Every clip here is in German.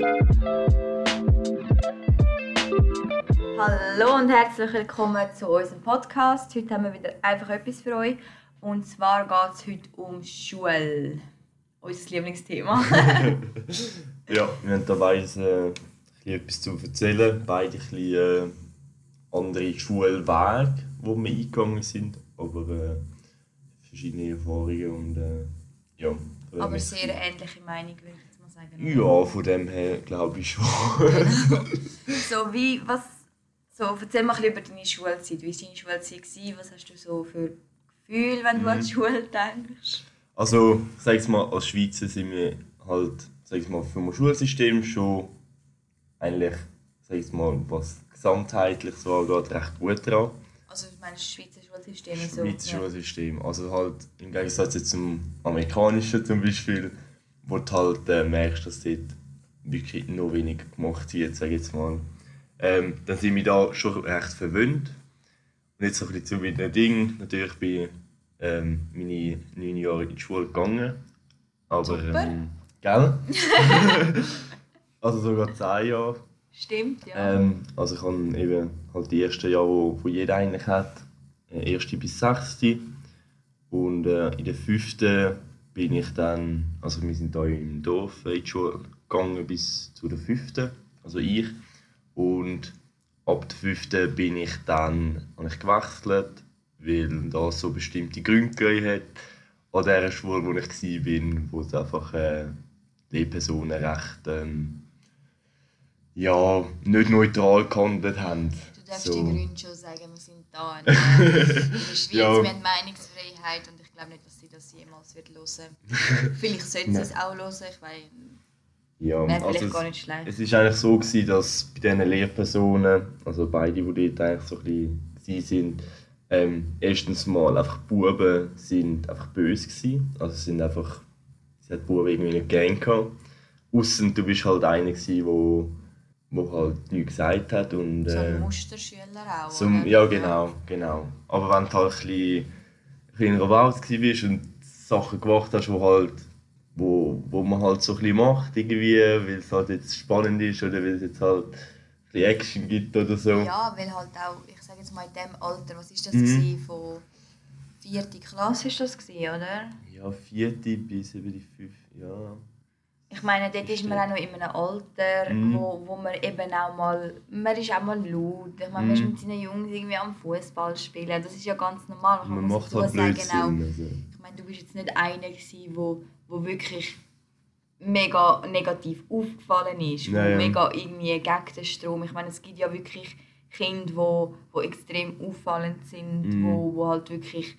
Hallo und herzlich willkommen zu unserem Podcast. Heute haben wir wieder einfach etwas für euch. Und zwar geht es heute um Schule. Unser Lieblingsthema. ja, wir haben da beide äh, etwas zu erzählen. Beide ein bisschen, äh, andere Schulwege, wo wir eingegangen sind. Aber äh, verschiedene Erfahrungen und äh, ja. Aber sehr ähnliche Meinung, würde ich sagen. Ja, von dem her glaube ich schon. Genau. so wie, was, so, erzähl mal ein bisschen über deine Schulzeit. Wie war deine Schulzeit? Was hast du so für Gefühle, wenn du mhm. an die Schule denkst? Also, sag mal, als Schweizer sind wir halt, sag mal, vom Schulsystem schon eigentlich, sag mal, was gesamtheitlich so angeht, recht gut dran. Also, ich meine, das Schweizer Schulsystem ist so. Schweizer Schulsystem. Also halt im Gegensatz zum amerikanischen zum Beispiel, wo du halt äh, merkst, dass dort wirklich noch wenig gemacht wird, sag ich jetzt mal. Ähm, dann sind wir da schon recht verwöhnt. Und jetzt so ein bisschen zu meinen Dingen. Natürlich bin ich ähm, meine neun Jahre in die Schule gegangen. Aber, ähm, gell? also sogar zehn Jahre. Stimmt, ja. Ähm, also ich habe eben halt die ersten Jahre, wo, wo jeder eigentlich hat. Äh, erste bis sechste. Und äh, in der fünften bin ich dann, also wir sind hier im Dorf in die Schule gegangen bis zu der fünften, also ich. Und ab der fünften bin ich dann habe ich gewechselt, weil da so bestimmte Gründe gegeben hat. An dieser Schule, wo ich war, wo es einfach äh, Lehrpersonen recht ähm, ja, nicht neutral gehandelt haben. Du darfst so. die Gründe schon sagen, wir sind da in der Schweiz, ja. wir haben Meinungsfreiheit und ich glaube nicht, dass sie das jemals wird hören Vielleicht sollten sie es auch hören, ich weiß ja, Wäre vielleicht also gar nicht schlecht. Es war eigentlich so, gewesen, dass bei diesen Lehrpersonen, also beide, die dort eigentlich so ein bisschen sind, ähm, erstens mal einfach Buben sind einfach böse gewesen. Also sind einfach, sie hat Buben irgendwie nicht gern gehabt. Ausser du bist halt einer gewesen, wo, wo halt nichts gesagt hat und... Äh, so ein Musterschüler auch, so, Ja, genau, genau. Aber wenn du halt ein bisschen, ein bisschen in warst und Sachen gemacht hast, die halt wo, wo man halt so ein macht, irgendwie, weil es halt jetzt spannend ist oder weil es jetzt halt ein Action gibt oder so. Ja, weil halt auch, ich sage jetzt mal in dem Alter, was ist das mhm. gewesen, von vierte Klasse ist das gewesen, oder? Ja, vierte bis über die fünf, ja. Ich meine, dort ist man auch noch in einem Alter, mm. wo, wo man eben auch mal, man ist auch mal laut. Ich meine, man ist mhm. mit seinen Jungs irgendwie am Fußball spielen. Das ist ja ganz normal. Man, man macht halt sagen, auch, also. Meine, du bist jetzt nicht einer gewesen, wo, wo wirklich mega negativ aufgefallen ist, ja, ja. mega irgendwie gegen den Strom. Ich meine, es gibt ja wirklich Kinder, die wo, wo extrem auffallend sind, mm. wo, wo halt wirklich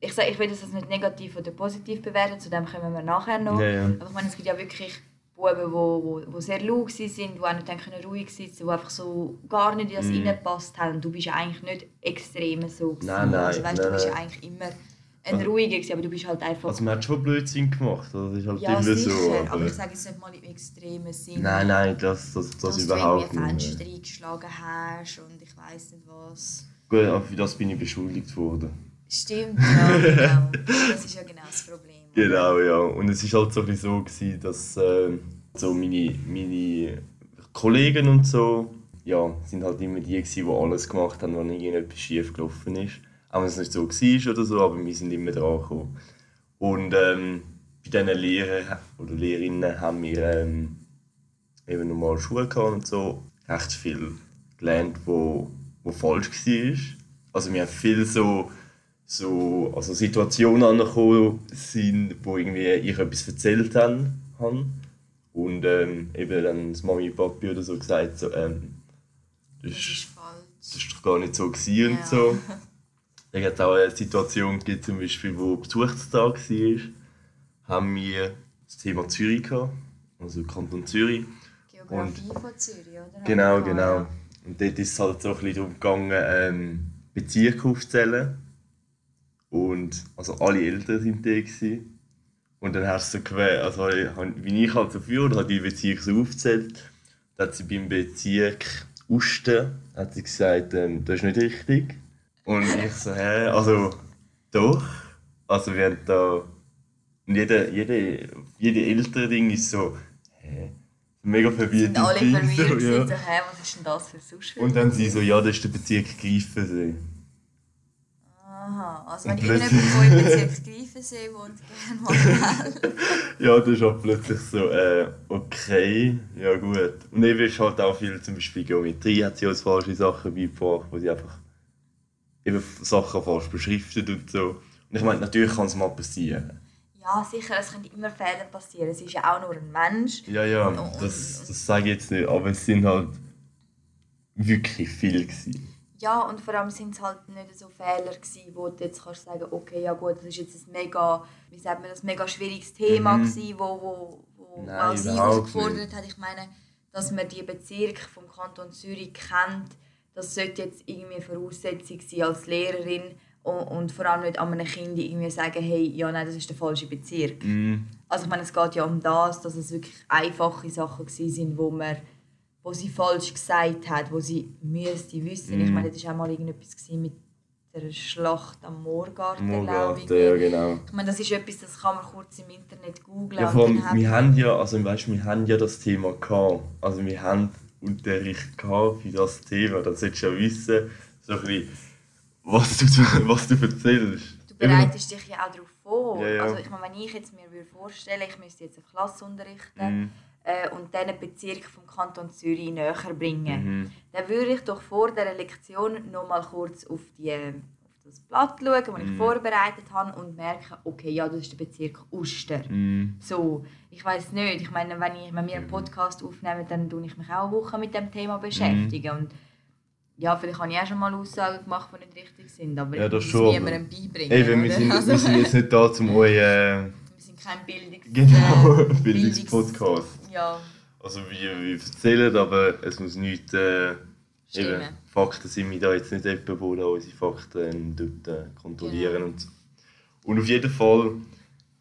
ich, sage, ich will das nicht negativ oder positiv bewerten, zu dem kommen wir nachher noch. Ja, ja. Aber ich meine, es gibt ja wirklich Buben, die wo, wo, wo sehr laut sind, die auch nicht können ruhig sitzen, die einfach so gar nicht in das mm. reingepasst haben. Du bist ja eigentlich nicht extrem so. Gewesen. Nein, nein, also, weißt, nein, du bist ja eigentlich immer ein also, ruhiger gewesen, aber du bist halt einfach... Also man hat schon Blödsinn gemacht, das ist halt ja, immer sicher, so. Aber, aber ich sage jetzt nicht mal im extremen Sinn. Nein, nein, das, das, das, das überhaupt nicht. Dass du Fenster eingeschlagen hast und ich weiß nicht was. Gut, aber für das bin ich beschuldigt worden. Stimmt, ja, genau. Das ist ja genau das Problem. Genau, ja. Und es war halt so gewesen, dass äh, so meine, meine Kollegen und so, ja, sind halt immer die gewesen, die alles gemacht haben, wenn irgendetwas schief gelaufen ist. Auch wenn es nicht so war oder so, aber wir sind immer dran gekommen. Und ähm, bei diesen Lehrern oder Lehrerinnen haben wir ähm, eben normal Schule gehabt und so, recht viel gelernt, wo, wo falsch war. Also wir haben viel so so also Situationen angekommen sind, wo irgendwie ich etwas erzählt habe. Und ähm, eben dann das Mami und Papi oder so gesagt, so, ähm, das, das, ist falsch. Das ist doch gar nicht so gewesen ja. und so. Dann hat es auch eine Situation gegeben, zum Beispiel, wo Besuchstag war, haben wir das Thema Zürich gehabt, also Kanton Zürich. Geografie und, von Zürich, oder? Genau, genau. Und dort ist es halt so ein bisschen darum gegangen, ähm, Bezirke aufzuzählen. Und also alle Eltern waren da. Gewesen. Und dann hast du so quer, also wie ich halt so führe, hat die Bezirk so aufgezählt. Dann hat sie beim Bezirk Usten hat sie gesagt, ähm, das ist nicht richtig. Und ich so, hä, also doch. Also wir haben da. Und jede, jede, jede ältere Ding ist so, hä, mega verwirrt. Sind alle verwirrt, so, ja. so, hä, was ist denn das für sonst Und dann sie so, ja, das ist der Bezirk Greifensee. Aha, also wenn ich irgendjemand von im Bezirk Greifensee wohnt, gerne mal Ja, das ist auch plötzlich so, äh, okay, ja gut. Und eben ist halt auch viel, zum Beispiel Geometrie hat sie als falsche Sachen beigebracht, wo sie einfach eben Sachen falsch beschriftet und so. Und ich meine, natürlich kann es mal passieren. Ja, sicher, es können immer Fehler passieren. Es ist ja auch nur ein Mensch. Ja, ja, das, das sage ich jetzt nicht, aber es sind halt wirklich viele gewesen. Ja, und vor allem sind es halt nicht so Fehler gewesen, wo du jetzt kannst sagen, okay, ja gut, das ist jetzt ein mega, wie sagt man, das mega schwieriges Thema mhm. gewesen, wo, wo, wo Nein, sie herausgefordert hat. Ich meine, dass man die Bezirke vom Kanton Zürich kennt, das sollte jetzt irgendwie Voraussetzung sein als Lehrerin und, und vor allem nicht an einem Kind irgendwie sagen, hey, ja, nein, das ist der falsche Bezirk. Mm. Also ich meine, es geht ja um das, dass es wirklich einfache Sachen waren, wo man wo sie falsch gesagt hat, wo sie müsste wissen. Mm. Ich meine, das war auch mal irgendetwas mit der Schlacht am Moorgarten, Moorgarten ja, genau. Ich meine, das ist etwas, das kann man kurz im Internet googeln. Ja, vor allem, wir haben ja, also weißt, wir haben ja das Thema gehabt. Also wir haben Unterricht gehabt für das Thema. Das solltest du ja wissen, so ein bisschen, was, du, was du erzählst. Du bereitest dich ja auch darauf vor. Ja, ja. Also ich meine, wenn ich jetzt mir vorstellen ich müsste jetzt eine Klasse unterrichten mhm. äh, und diesen Bezirk vom Kanton Zürich näher bringen, mhm. dann würde ich doch vor dieser Lektion noch mal kurz auf die das Blatt schauen, das ich mm. vorbereitet habe und merke, okay, ja, das ist der Bezirk Uster. Mm. So, ich weiß nicht. Ich meine, wenn, ich, wenn wir einen Podcast aufnehmen, dann tue ich mich auch eine Woche mit dem Thema beschäftigen. Mm. Und ja, vielleicht habe ich auch schon mal Aussagen gemacht, die nicht richtig sind, aber ja, das ich muss niemandem beibringen. Ey, wir, sind, also, wir sind jetzt nicht da, um euch... Äh, wir sind kein Bildungs genau, äh, Bildungspodcast. Ja. Also wir, wir erzählen, aber es muss nicht... Äh, Eben, Fakten sind wir da jetzt nicht jemand, der unsere Fakten dort äh, kontrollieren. Genau. Und, und auf jeden Fall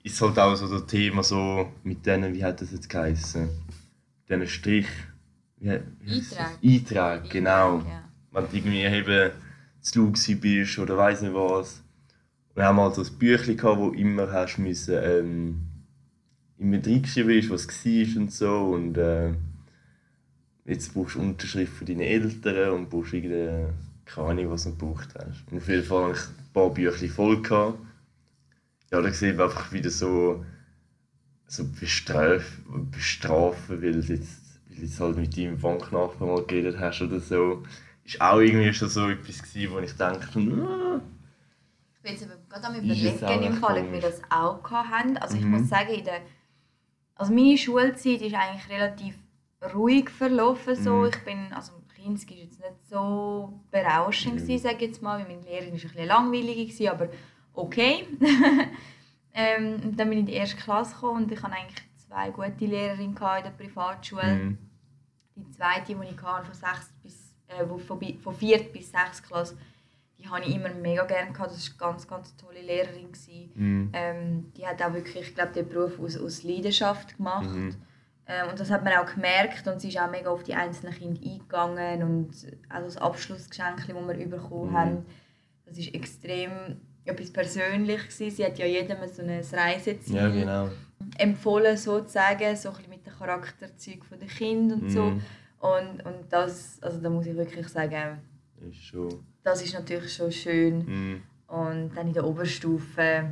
ist es halt auch so das Thema so mit denen, wie hat das jetzt geheißen? Mit diesen Strich. Wie, wie Eintrag. Eintrag, genau. Ja. Wenn du irgendwie eben zu laut bist oder weiss nicht was. Wir haben halt so ein Büchlein gehabt, wo immer hast müssen, ähm, immer reingeschrieben ist, was war und so. Und, äh, jetzt brauchst du Unterschrift für deine Eltern und brauchst irgendeine, keine Ahnung, was du gebraucht hast. Und auf jeden Fall hatte ich ein paar Bücher voll. Gehabt. Ja, da sehen wir einfach wieder so, so bestrafen, bestrafen weil, du jetzt, weil du jetzt halt mit deinem Banknachbarn mal geredet hast oder so. Ist auch irgendwie schon so etwas gewesen, wo ich dachte, ah, ich bin jetzt gerade am überlegen, im Fall, ob wir das auch hatten. Also ich mhm. muss sagen, in der, also meine Schulzeit ist eigentlich relativ ruhig verlaufen. So. Mhm. Ich bin, also Kinski war jetzt nicht so berauschend, mhm. sage jetzt mal. Meine Lehrerin war ein bisschen langweilig, aber okay. ähm, dann bin ich in die erste Klasse gekommen und ich hatte eigentlich zwei gute Lehrerinnen in der Privatschule. Mhm. Die zweite, die ich hatte, von, sechs bis, äh, von, von vier bis sechs Klasse, die habe ich immer mega gerne gehabt. Das war eine ganz, ganz tolle Lehrerin. Mhm. Ähm, die hat auch wirklich, ich glaube, den Beruf aus, aus Leidenschaft gemacht. Mhm. Ähm, und das hat man auch gemerkt und sie ist auch mega auf die einzelnen Kinder eingegangen und also das Abschlussgeschenk, das wir bekommen mhm. haben, das ist extrem etwas Persönliches gewesen. Sie hat ja jedem so ein Reiseziel ja, genau. empfohlen sozusagen, so ein bisschen mit dem Charakterzug der Kinder und mhm. so. Und, und das, also da muss ich wirklich sagen, ist schon. das ist natürlich schon schön. Mhm. Und dann in der Oberstufe,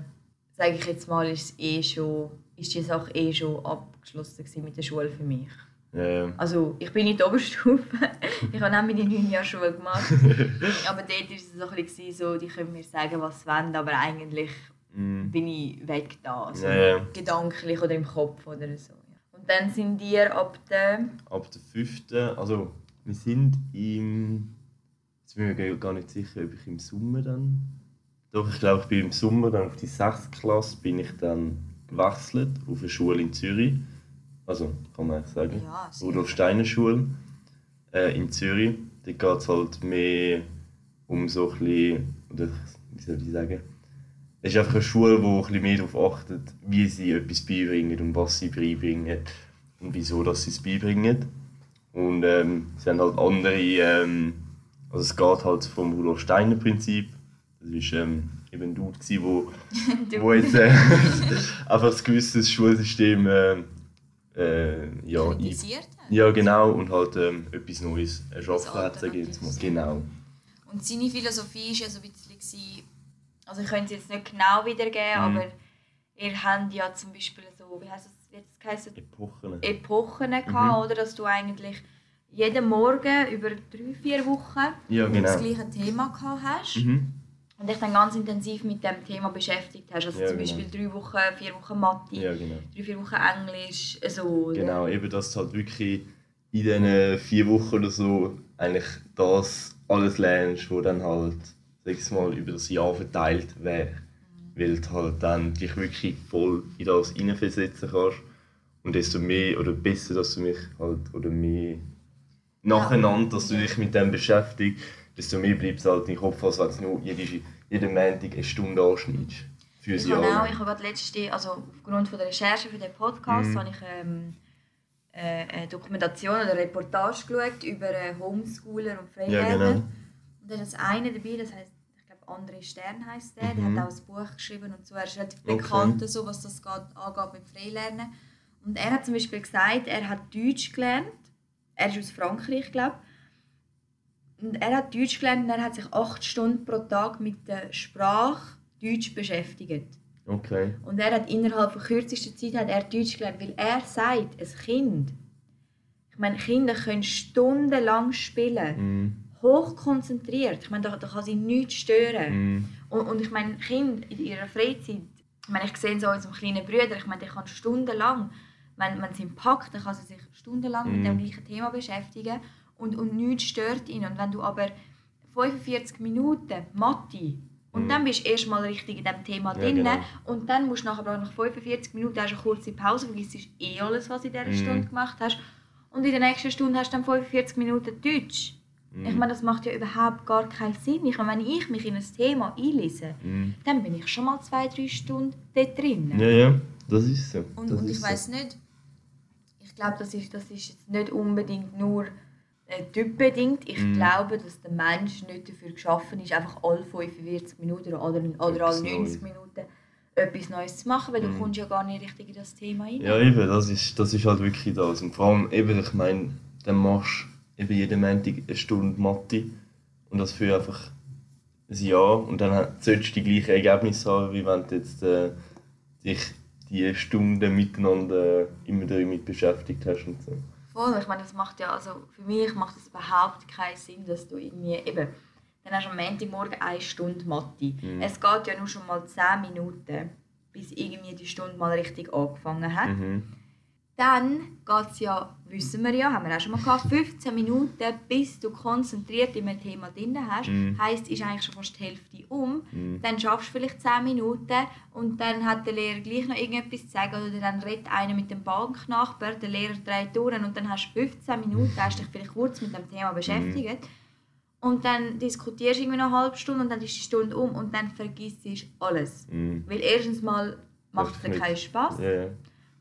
sage ich jetzt mal, ist, es eh schon, ist die Sache eh schon ab abgeschlossen mit der Schule für mich. Ja. Also ich bin in der Oberstufe, ich habe auch meine neun Jahre Schule gemacht. aber dort war es so ein bisschen so, die können mir sagen, was sie wollen, aber eigentlich mm. bin ich weg da. Also ja, Gedanklich oder im Kopf oder so. Und dann sind wir ab der... Ab der fünften, also wir sind im... Jetzt bin ich mir gar nicht sicher, ob ich im Sommer dann... Doch, ich glaube, ich bin im Sommer dann auf die sechste Klasse bin ich dann gewechselt auf eine Schule in Zürich also kann man sagen, ja, Rudolf Steiner Schule äh, in Zürich. Da geht es halt mehr um so ein bisschen, oder wie soll ich sagen, es ist einfach eine Schule, die ein bisschen mehr darauf achtet, wie sie etwas beibringen und was sie beibringen und wieso dass sie es beibringen. Und ähm, sie haben halt andere, ähm, also es geht halt vom Rudolf Steiner Prinzip. Das war ähm, eben ein Dude, wo, wo jetzt äh, einfach ein gewisses Schulsystem äh, äh, ja, ja, genau, und halt ähm, etwas Neues erschaffen hat, sage ich jetzt mal. Genau. Und seine Philosophie war ja so ein bisschen, also ich könnte es jetzt nicht genau wiedergeben, mhm. aber ihr habt ja zum Beispiel so, wie heißt das, wie das geheißen? Epochen. Epochen gehabt, mhm. oder? Dass du eigentlich jeden Morgen über drei, vier Wochen ja, genau. das gleiche Thema gehabt hast. Mhm. Und dich dann ganz intensiv mit dem Thema beschäftigt hast. Also ja, zum genau. Beispiel drei Wochen, vier Wochen Mathe, ja, genau. drei, vier Wochen Englisch, so. Genau, eben, dass du halt wirklich in diesen vier Wochen oder so eigentlich das alles lernst, wo dann halt, sag mal, über das Jahr verteilt wäre. Mhm. Weil du halt dann dich wirklich voll in das hineinversetzen kannst. Und desto mehr oder besser, dass du mich halt, oder mehr nacheinander, dass du dich mit dem beschäftigst, desto mehr bleibt es halt im Kopf, als wenn du nur jede, jeden Montag eine Stunde anschneidest. Für ich habe auch, ich habe gerade letzte, also aufgrund von der Recherche für den Podcast, mhm. habe ich ähm, äh, eine Dokumentation oder eine Reportage geschaut über Homeschooler und Freilerner. Ja, genau. Und da ist eine dabei, das heißt, ich glaube André Stern heißt der, mhm. der hat auch ein Buch geschrieben und so, er ist relativ okay. bekannt, so, was das geht, angeht mit Freilernen. Und er hat zum Beispiel gesagt, er hat Deutsch gelernt, er ist aus Frankreich, glaube ich, und er hat Deutsch gelernt und er hat sich acht Stunden pro Tag mit der Sprache Deutsch beschäftigt. Okay. Und er hat innerhalb von kürzester Zeit hat er Deutsch gelernt, weil er sagt, ein Kind, ich meine, Kinder können stundenlang spielen, mm. hochkonzentriert. Ich meine, da, da kann sie nichts stören. Mm. Und, und ich meine, Kinder in ihrer Freizeit, ich meine, ich sehe so unserem kleinen Bruder, ich meine, der kann stundenlang, wenn, wenn sie ihn packt, dann kann sie sich stundenlang mm. mit dem gleichen Thema beschäftigen und, und nichts stört ihn. Und wenn du aber 45 Minuten Mathe und mhm. dann bist du erstmal richtig in diesem Thema ja, drin genau. und dann musst du nachher nach 45 Minuten hast eine kurze Pause, vergisst eh alles, was du in dieser mhm. Stunde gemacht hast. Und in der nächsten Stunde hast du dann 45 Minuten Deutsch. Mhm. Ich meine, das macht ja überhaupt gar keinen Sinn. Ich meine, wenn ich mich in ein Thema einlese, mhm. dann bin ich schon mal zwei, drei Stunden dort drin. Ja, ja, das ist so. Und, und ich weiß so. nicht, ich glaube, das ist, das ist jetzt nicht unbedingt nur äh, typbedingt. Ich mm. glaube, dass der Mensch nicht dafür geschaffen ist, einfach alle 45 Minuten oder, oder alle 90 Minuten etwas Neues zu machen, weil mm. du mhm. kommst ja gar nicht richtig in das Thema rein. Ja, eben, das ist, das ist halt wirklich das. Und vor allem, eben, ich meine, dann machst du eben jeden Montag eine Stunde Mathe und das für einfach ein Jahr und dann solltest du die gleichen Ergebnisse haben, wie wenn du jetzt äh, dich die Stunden miteinander immer damit beschäftigt hast und so. Voll, ich meine, das macht ja, also für mich macht es überhaupt keinen Sinn, dass du irgendwie, eben, dann hast du am Montagmorgen eine Stunde Mathe. Mhm. Es geht ja nur schon mal 10 Minuten, bis irgendwie die Stunde mal richtig angefangen hat. Mhm. Dann geht es ja, wissen wir ja, haben wir auch schon mal gehabt, 15 Minuten, bis du konzentriert in einem Thema drin hast. Mm. Heisst, ist eigentlich schon fast die Hälfte um. Mm. Dann schaffst du vielleicht 10 Minuten und dann hat der Lehrer gleich noch irgendetwas zu sagen oder dann redet einer mit dem Banknachbar, der Lehrer dreht durch und dann hast du 15 Minuten, hast dich vielleicht kurz mit dem Thema beschäftigt. Mm. Und dann diskutierst du irgendwie noch eine halbe Stunde und dann ist die Stunde um und dann vergisst du alles. Mm. Weil erstens mal macht es keinen Spass. Yeah.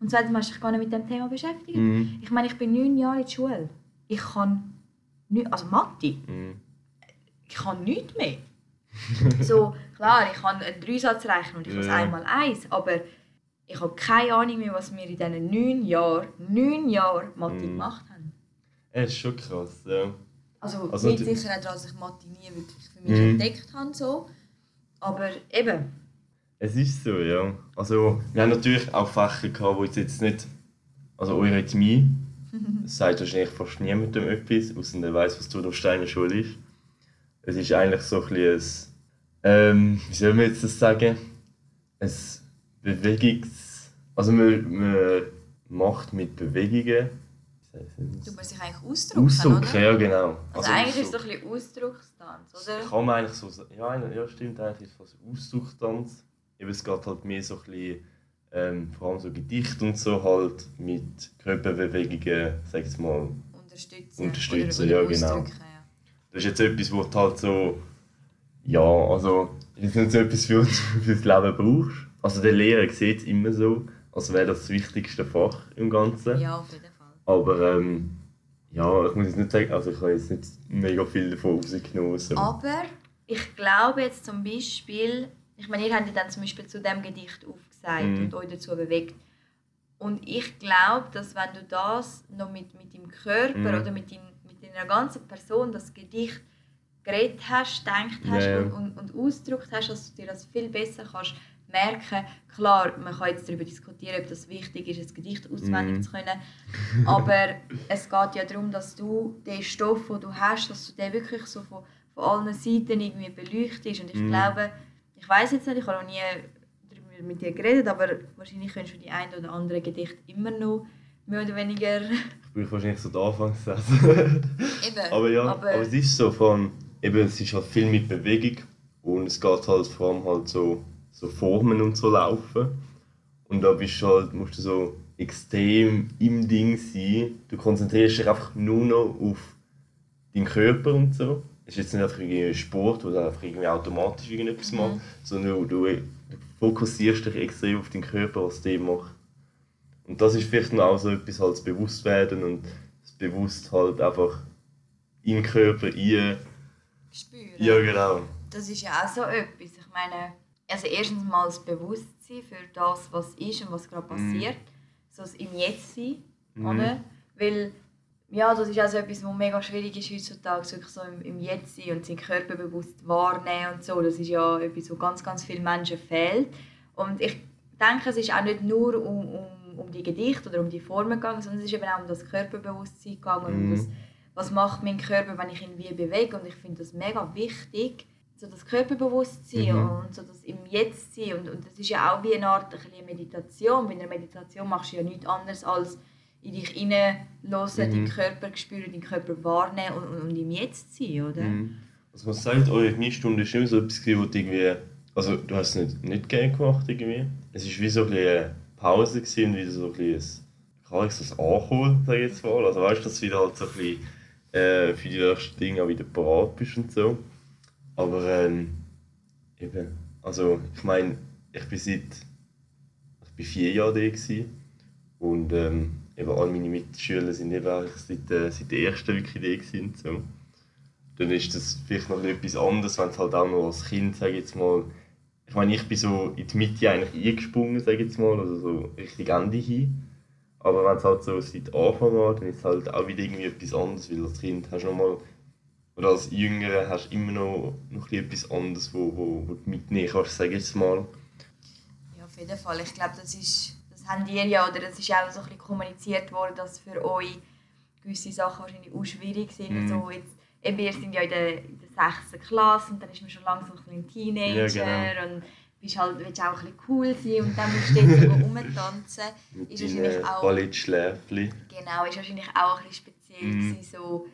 Und zweitens hast du dich gar nicht mit dem Thema beschäftigt. Mhm. Ich meine, ich bin neun Jahre in der Schule. Ich kann nicht, also Mathe, mhm. ich kann nichts mehr. so, klar, ich kann einen Dreisatz rechnen und ich ja. einmal eins, aber ich habe keine Ahnung mehr, was wir in diesen neun Jahren, neun Jahren Mathe mhm. gemacht haben. Es ist schon krass, ja. Also, also mit Sicherheit, dass ich Mathe nie wirklich für mich mhm. entdeckt habe, so. aber eben, es ist so, ja. Also, wir haben natürlich auch Fächer gehabt, wo jetzt nicht. Also, Eurythmie. das sagt wahrscheinlich fast niemandem etwas, außer der weiß, was Rudolf Steiner Schule ist. Es ist eigentlich so ein bisschen ähm, wie soll man jetzt das sagen? Ein Bewegungs. Also, man, man macht mit Bewegungen. Du musst dich eigentlich ausdrücken. Ausdrücken, ja, genau. Also, also eigentlich ist es doch ein bisschen Ausdruckstanz, oder? Kann man eigentlich so sagen. Ja, ja, stimmt, eigentlich ist es Ausdruckstanz eben, es geht halt mehr so ein bisschen, ähm, vor allem so Gedicht und so halt mit Körperbewegungen, sag ich mal, unterstützen. Unterstützen, ja genau. Ja. Das ist jetzt etwas, was du halt so, ja, also, das ist nicht so etwas für uns fürs Leben brauchst. Also der Lehrer sieht es immer so, als wäre das das wichtigste Fach im Ganzen. Ja, auf jeden Fall. Aber ähm, ja, ich muss jetzt nicht sagen, also ich habe jetzt nicht mega viel davon rausgenommen. So. Aber ich glaube jetzt zum Beispiel, ich meine, ihr habt ja dann zum Beispiel zu dem Gedicht aufgesagt mhm. und euch dazu bewegt. Und ich glaube, dass wenn du das noch mit, mit deinem Körper mhm. oder mit, dein, mit deiner ganzen Person, das Gedicht geredet hast, gedacht hast ja, ja. Und, und, und ausgedrückt hast, dass du dir das viel besser kannst merken. Klar, man kann jetzt darüber diskutieren, ob das wichtig ist, ein Gedicht auswendig mm. zu können. Aber es geht ja darum, dass du den Stoff, den du hast, dass du den wirklich so von, von allen Seiten irgendwie beleuchtest. Und ich mm. glaube, ich weiß jetzt nicht, ich habe noch nie darüber mit dir geredet, aber wahrscheinlich könntest du die ein oder andere Gedicht immer noch mehr oder weniger... Ich bin wahrscheinlich so der Anfangssatz. eben. Aber ja, aber, aber es ist so von... Eben, es ist halt viel mit Bewegung und es geht halt vor allem halt so so Formen und so laufen. Und da bist du halt, musst du so extrem im Ding sein. Du konzentrierst dich einfach nur noch auf deinen Körper und so. Es ist jetzt nicht einfach ein Sport, du einfach irgendwie automatisch irgendetwas machst, mhm. sondern du, du, fokussierst dich extrem auf deinen Körper, was der macht. Und das ist vielleicht auch so etwas halt das Bewusstwerden und das Bewusst halt einfach in den Körper rein. Spüren. Ja, genau. Das ist ja auch so etwas. Ich meine, also erstens mal das Bewusstsein für das, was ist und was gerade mhm. passiert. Mm. So das im Jetzt sein, mm. oder? Weil, ja, das ist also etwas, was mega schwierig ist heutzutage, wirklich so im, im Jetzt sein und seinen Körper bewusst wahrnehmen und so. Das ist ja etwas, was ganz, ganz vielen Menschen fehlt. Und ich denke, es ist auch nicht nur um, um, um die Gedichte oder um die Formen gegangen, sondern es ist eben auch um das Körperbewusstsein gegangen, mm. um das, was macht mein Körper, wenn ich ihn wie bewege. Und ich finde das mega wichtig, so das Körperbewusstsein mhm. und so das im Jetzt sein. Und, und das ist ja auch wie eine Art eine Meditation. Bei einer Meditation machst du ja nichts anderes als in dich hineinhören, mhm. deinen Körper spüren, deinen Körper wahrnehmen und, und, und im Jetzt sein, oder? Mhm. Also man sagt, eure Kniestunde ist immer so etwas, wo du irgendwie... Also du hast es nicht, nicht gerne gemacht irgendwie. Es war wie so eine Pause gewesen, wie so ein bisschen kann ich das anholen, sage ich jetzt mal. Also weißt du, dass du wieder halt so ein bisschen äh, für die nächsten Dinge auch wieder parat bist und so. Aber ähm, eben, also ich meine, ich bin seit ich bin vier Jahre da gewesen, und ähm, eben alle meine Mitschüler sind eben seit, äh, seit der ersten wirklich da gewesen, so. Dann ist das vielleicht noch etwas anderes, wenn es halt auch noch als Kind, sage jetzt mal, ich meine, ich bin so in die Mitte eigentlich eingesprungen, sage jetzt mal, also so richtig Ende hin. Aber wenn es halt so seit Anfang war, dann ist es halt auch wieder irgendwie etwas anderes, weil als Kind hast du noch mal oder als Jüngere hast du immer noch, noch etwas anderes, wo, wo, wo du mitnehmen kannst, sage ich jetzt mal. Ja, auf jeden Fall. Ich glaube, das ist, habt ihr ja, oder das ist auch so ein bisschen kommuniziert worden, dass für euch gewisse Sachen wahrscheinlich auch schwierig sind. Mhm. So jetzt, eben, wir sind ja in der, in der 6. Klasse und dann ist man schon langsam ein bisschen Teenager ja, genau. und bist halt, willst auch ein bisschen cool sein und dann musst du dort rumtanzen. ist wahrscheinlich auch... Ballettschläfli. Genau, ist wahrscheinlich auch ein bisschen speziell mhm. gewesen, so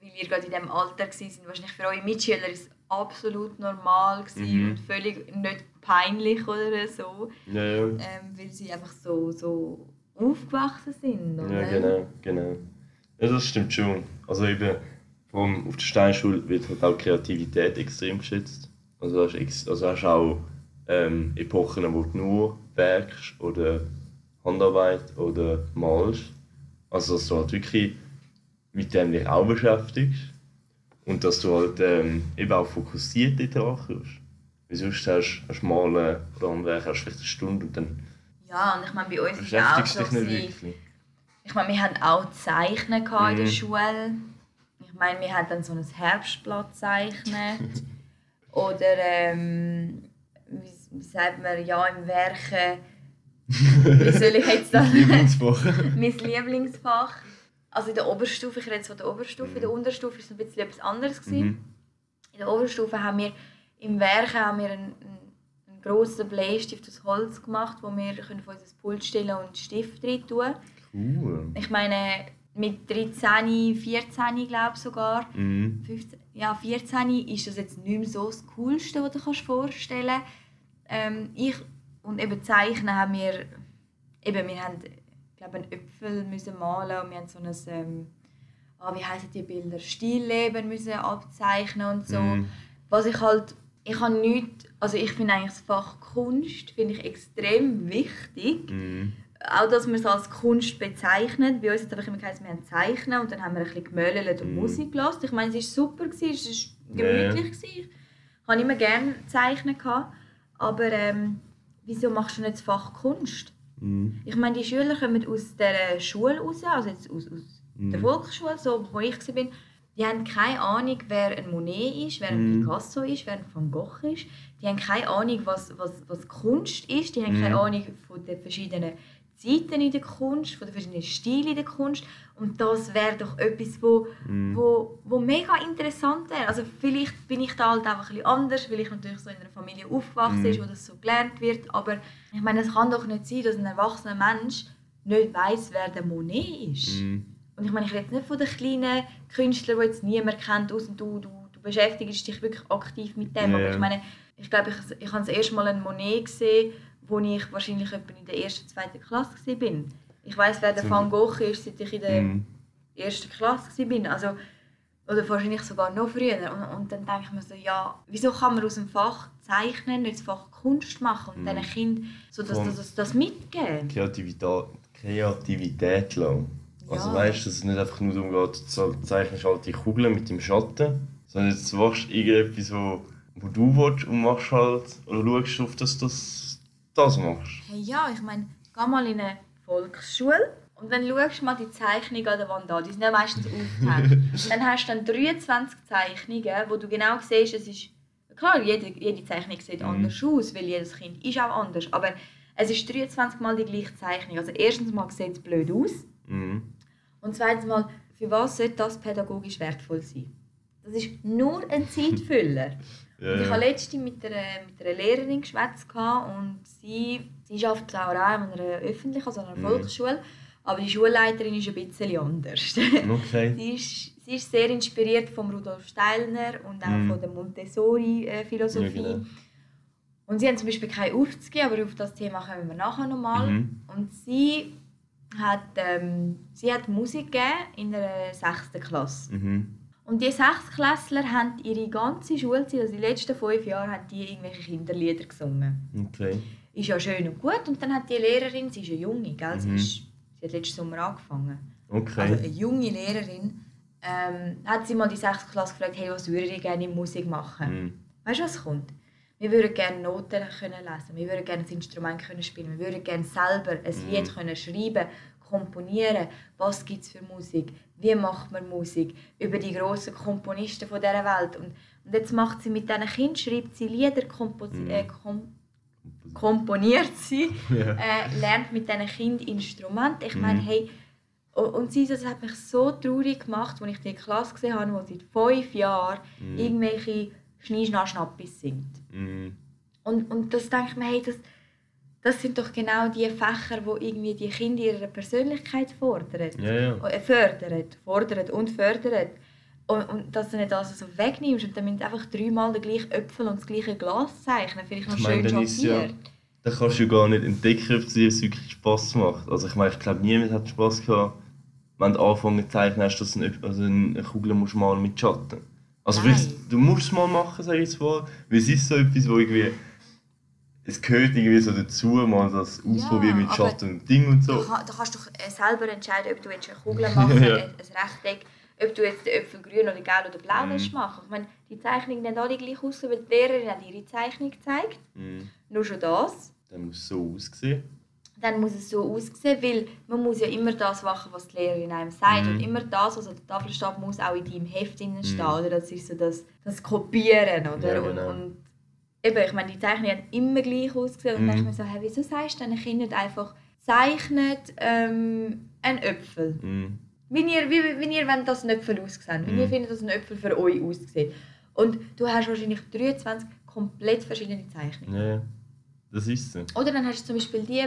weil ihr gerade in diesem Alter waren, wahrscheinlich für eure Mitschüler ist es absolut normal mhm. und völlig nicht peinlich oder so. Ja, ja. Ähm, weil sie einfach so, so aufgewachsen sind. Oder? Ja, genau, genau. Ja, das stimmt schon. Also eben, vom, auf der Steinschule wird halt auch Kreativität extrem geschätzt. Also hast, also hast auch ähm, Epochen, wo du nur werkst oder Handarbeit oder malst. Also dass du halt wirklich mit dem dich auch beschäftigst und dass du halt ähm, eben auch fokussiert dort. Weil sonst hast du Malen oder Handwerk hast vielleicht eine Stunde und dann Ja, und ich meine, bei uns ist ja auch so, ich meine, wir hatten auch Zeichnen mhm. in der mhm. Schule. Ich meine, wir haben dann so ein Herbstblatt gezeichnet. oder ähm, wie, wie sagt man, ja, im Werken wie soll ich jetzt das? Lieblingsfach. mein Lieblingsfach. Also in der Oberstufe, ich rede jetzt von der Oberstufe, in der mhm. Unterstufe war es ein bisschen etwas anderes. Mhm. In der Oberstufe haben wir im Werk haben wir einen, einen grossen Bleistift aus Holz gemacht, wo wir können auf unser Pult stellen und Stift drin tun Cool. Ich meine, mit 13, 14 glaube ich sogar, mhm. 15, ja 14 ist das jetzt nicht mehr so das Coolste, was du dir vorstellen kannst. Ähm, ich und eben Zeichnen haben wir, eben wir haben glaube, einen Äpfel müssen malen und wir haben so ein, ähm, ah, wie heißen die Bilder, Stillleben müssen abzeichnen und so. Mm. Was ich halt, ich habe nichts, also ich finde eigentlich das Fach Kunst finde ich extrem wichtig. Mm. Auch, dass man es als Kunst bezeichnet. Bei uns hat es einfach immer geheißen, wir haben Zeichnen und dann haben wir ein bisschen gemöllelt und mm. Musik gelassen. Ich meine, es war super, es war gemütlich. Yeah. Ich habe immer gerne Zeichnen. Gehabt. Aber ähm, wieso machst du nicht das Fach Kunst? Mhm. Ich meine, die Schüler kommen aus der Schule raus, also jetzt aus, aus mhm. der Volksschule, so, wo ich war, die haben keine Ahnung, wer ein Monet ist, wer ein mhm. Picasso ist, wer ein Van Gogh ist. Die haben keine Ahnung, was, was, was Kunst ist. Die haben keine mhm. Ahnung von den verschiedenen Zeiten in der Kunst, von den verschiedenen Stilen in der Kunst. Und das wäre doch etwas, wo, mm. wo, wo mega interessant wäre. Also vielleicht bin ich da halt einfach ein bisschen anders, weil ich natürlich so in einer Familie aufgewachsen mm. wo das so gelernt wird. Aber ich meine, es kann doch nicht sein, dass ein erwachsener Mensch nicht weiß, wer der Monet ist. Mm. Und ich meine, ich rede jetzt nicht von den kleinen Künstlern, die jetzt niemand kennt, außer du, du, du beschäftigst dich wirklich aktiv mit dem. Yeah. Aber ich meine, ich glaube, ich, ich habe das erste Mal ein Monet gesehen, wo ich wahrscheinlich in der ersten, zweiten Klasse war. Ich weiß, wer der Van Gogh ist, seit ich in der mm. ersten Klasse war. Also, oder wahrscheinlich sogar noch früher. Und, und dann denke ich mir so, ja, wieso kann man aus dem Fach Zeichnen nicht das Fach Kunst machen und mm. diesen Kindern so das, das, das, das mitgeben? Kreativität, Kreativität lassen. Also weißt, dass es nicht einfach nur darum geht, du zeichnest halt die Kugeln mit dem Schatten, sondern jetzt machst du irgendetwas, wo, wo du willst und machst halt, oder schaust auf, dass du das, das machst. Hey, ja, ich meine, geh mal in eine Volksschule und dann schaust du mal die Zeichnungen an der Wand an, die sind ja meistens aufgehängt. dann hast du dann 23 Zeichnungen, wo du genau siehst, es ist... Klar, jede, jede Zeichnung sieht mhm. anders aus, weil jedes Kind ist auch anders, aber es ist 23 Mal die gleiche Zeichnung. Also erstens mal sieht es blöd aus. Mhm. Und zweitens mal, für was sollte das pädagogisch wertvoll sein? Das ist nur ein Zeitfüller. ja, und ich habe letztens mit einer, mit einer Lehrerin geschwätzt und sie, sie arbeitet auch an einer öffentlichen, also einer mhm. Volksschule, aber die Schulleiterin ist ein bisschen anders. Okay. sie, ist, sie ist sehr inspiriert von Rudolf Steiner und auch mhm. von der Montessori-Philosophie. Ja, genau. Und sie haben zum Beispiel keine aufzugeben, aber auf das Thema kommen wir nachher nochmal. Mhm. Und sie hat, ähm, sie hat Musik in der 6. Klasse. Mhm. Und die Sechstklässler haben ihre ganze Schulzeit, also die letzten fünf Jahre, haben die irgendwelche Kinderlieder gesungen. Okay. Ist ja schön und gut. Und dann hat die Lehrerin, sie ist eine Junge, gell? Mhm. Sie, ist, sie hat letzten Sommer angefangen. Okay. Also eine junge Lehrerin, ähm, hat sie mal die 6. Klasse gefragt, hey, was würde ich gerne in Musik machen? Mhm. Weißt du, was kommt? Wir würden gerne Noten können lesen, wir würden gerne ein Instrument können spielen, wir würden gerne selber ein mhm. Lied können schreiben, komponieren. Was gibt es für Musik? Wie macht man Musik? Über die grossen Komponisten von dieser Welt. Und, und jetzt macht sie mit diesen Kindern, schreibt sie Lieder, mhm. äh, kom komponiert sie, ja. äh, lernt mit diesen Kindern Instrumente. Ich meine, mhm. hey, und sie das hat mich so traurig gemacht, als ich die Klasse gesehen habe, wo seit fünf Jahren mm. irgendwelche Schneeschnappis singt. Und, und das denke ich mir, hey, das, das sind doch genau die Fächer, wo irgendwie die Kinder ihre Persönlichkeit fordern. Ja, ja. Äh, fördern, fordern und fördern. Und, und dass du nicht das so wegnimmst und dann müssen einfach dreimal den gleichen Äpfel und das gleiche Glas zeichnen, finde ich noch ich meine, schön schockiert. Ja, dann kannst du gar nicht entdecken, ob es dir wirklich Spass macht. Also ich meine, ich glaube, niemand hat Spass gehabt, wenn du angefangen zu zeichnen hast, dass du eine, also eine Kugel musst malen mit Schatten. Also du musst es mal machen, sage ich jetzt mal, weil es ist so etwas, wo irgendwie es gehört irgendwie so dazu, mal das ausprobieren ja, mit Schatten und Ding und so. Da, kannst du doch äh, selber entscheiden, ob du jetzt eine Kugel machen ja. ein Rechteck, ob du jetzt den Äpfel grün oder gelb oder blau mm. machen Ich meine, die Zeichnungen nicht alle gleich aussehen, weil die Lehrerin hat ihre Zeichnung gezeigt. Mm. Nur schon das. Dann muss es so aussehen. Dann muss es so aussehen, weil man muss ja immer das machen, was die Lehrerin einem sagt. Mm. Und immer das, was an der Tafel steht, muss auch in deinem Heft stehen. Mm. Oder? Das ist so das, das Kopieren. Oder? Ja, genau. und, und eben, ich meine, die Zeichnungen haben immer gleich ausgesehen. Und mhm. dachte ich mir so, hey, wieso sagst du deinen Kindern einfach, zeichnet ähm, einen Äpfel? Mhm. Wie ihr, wie, wie ihr wollt, dass ein Äpfel aussehen Wie ihr mhm. findet, dass ein Äpfel für euch aussieht. Und du hast wahrscheinlich 23 komplett verschiedene Zeichnungen. Ja, das ist so. Oder dann hast du zum Beispiel die,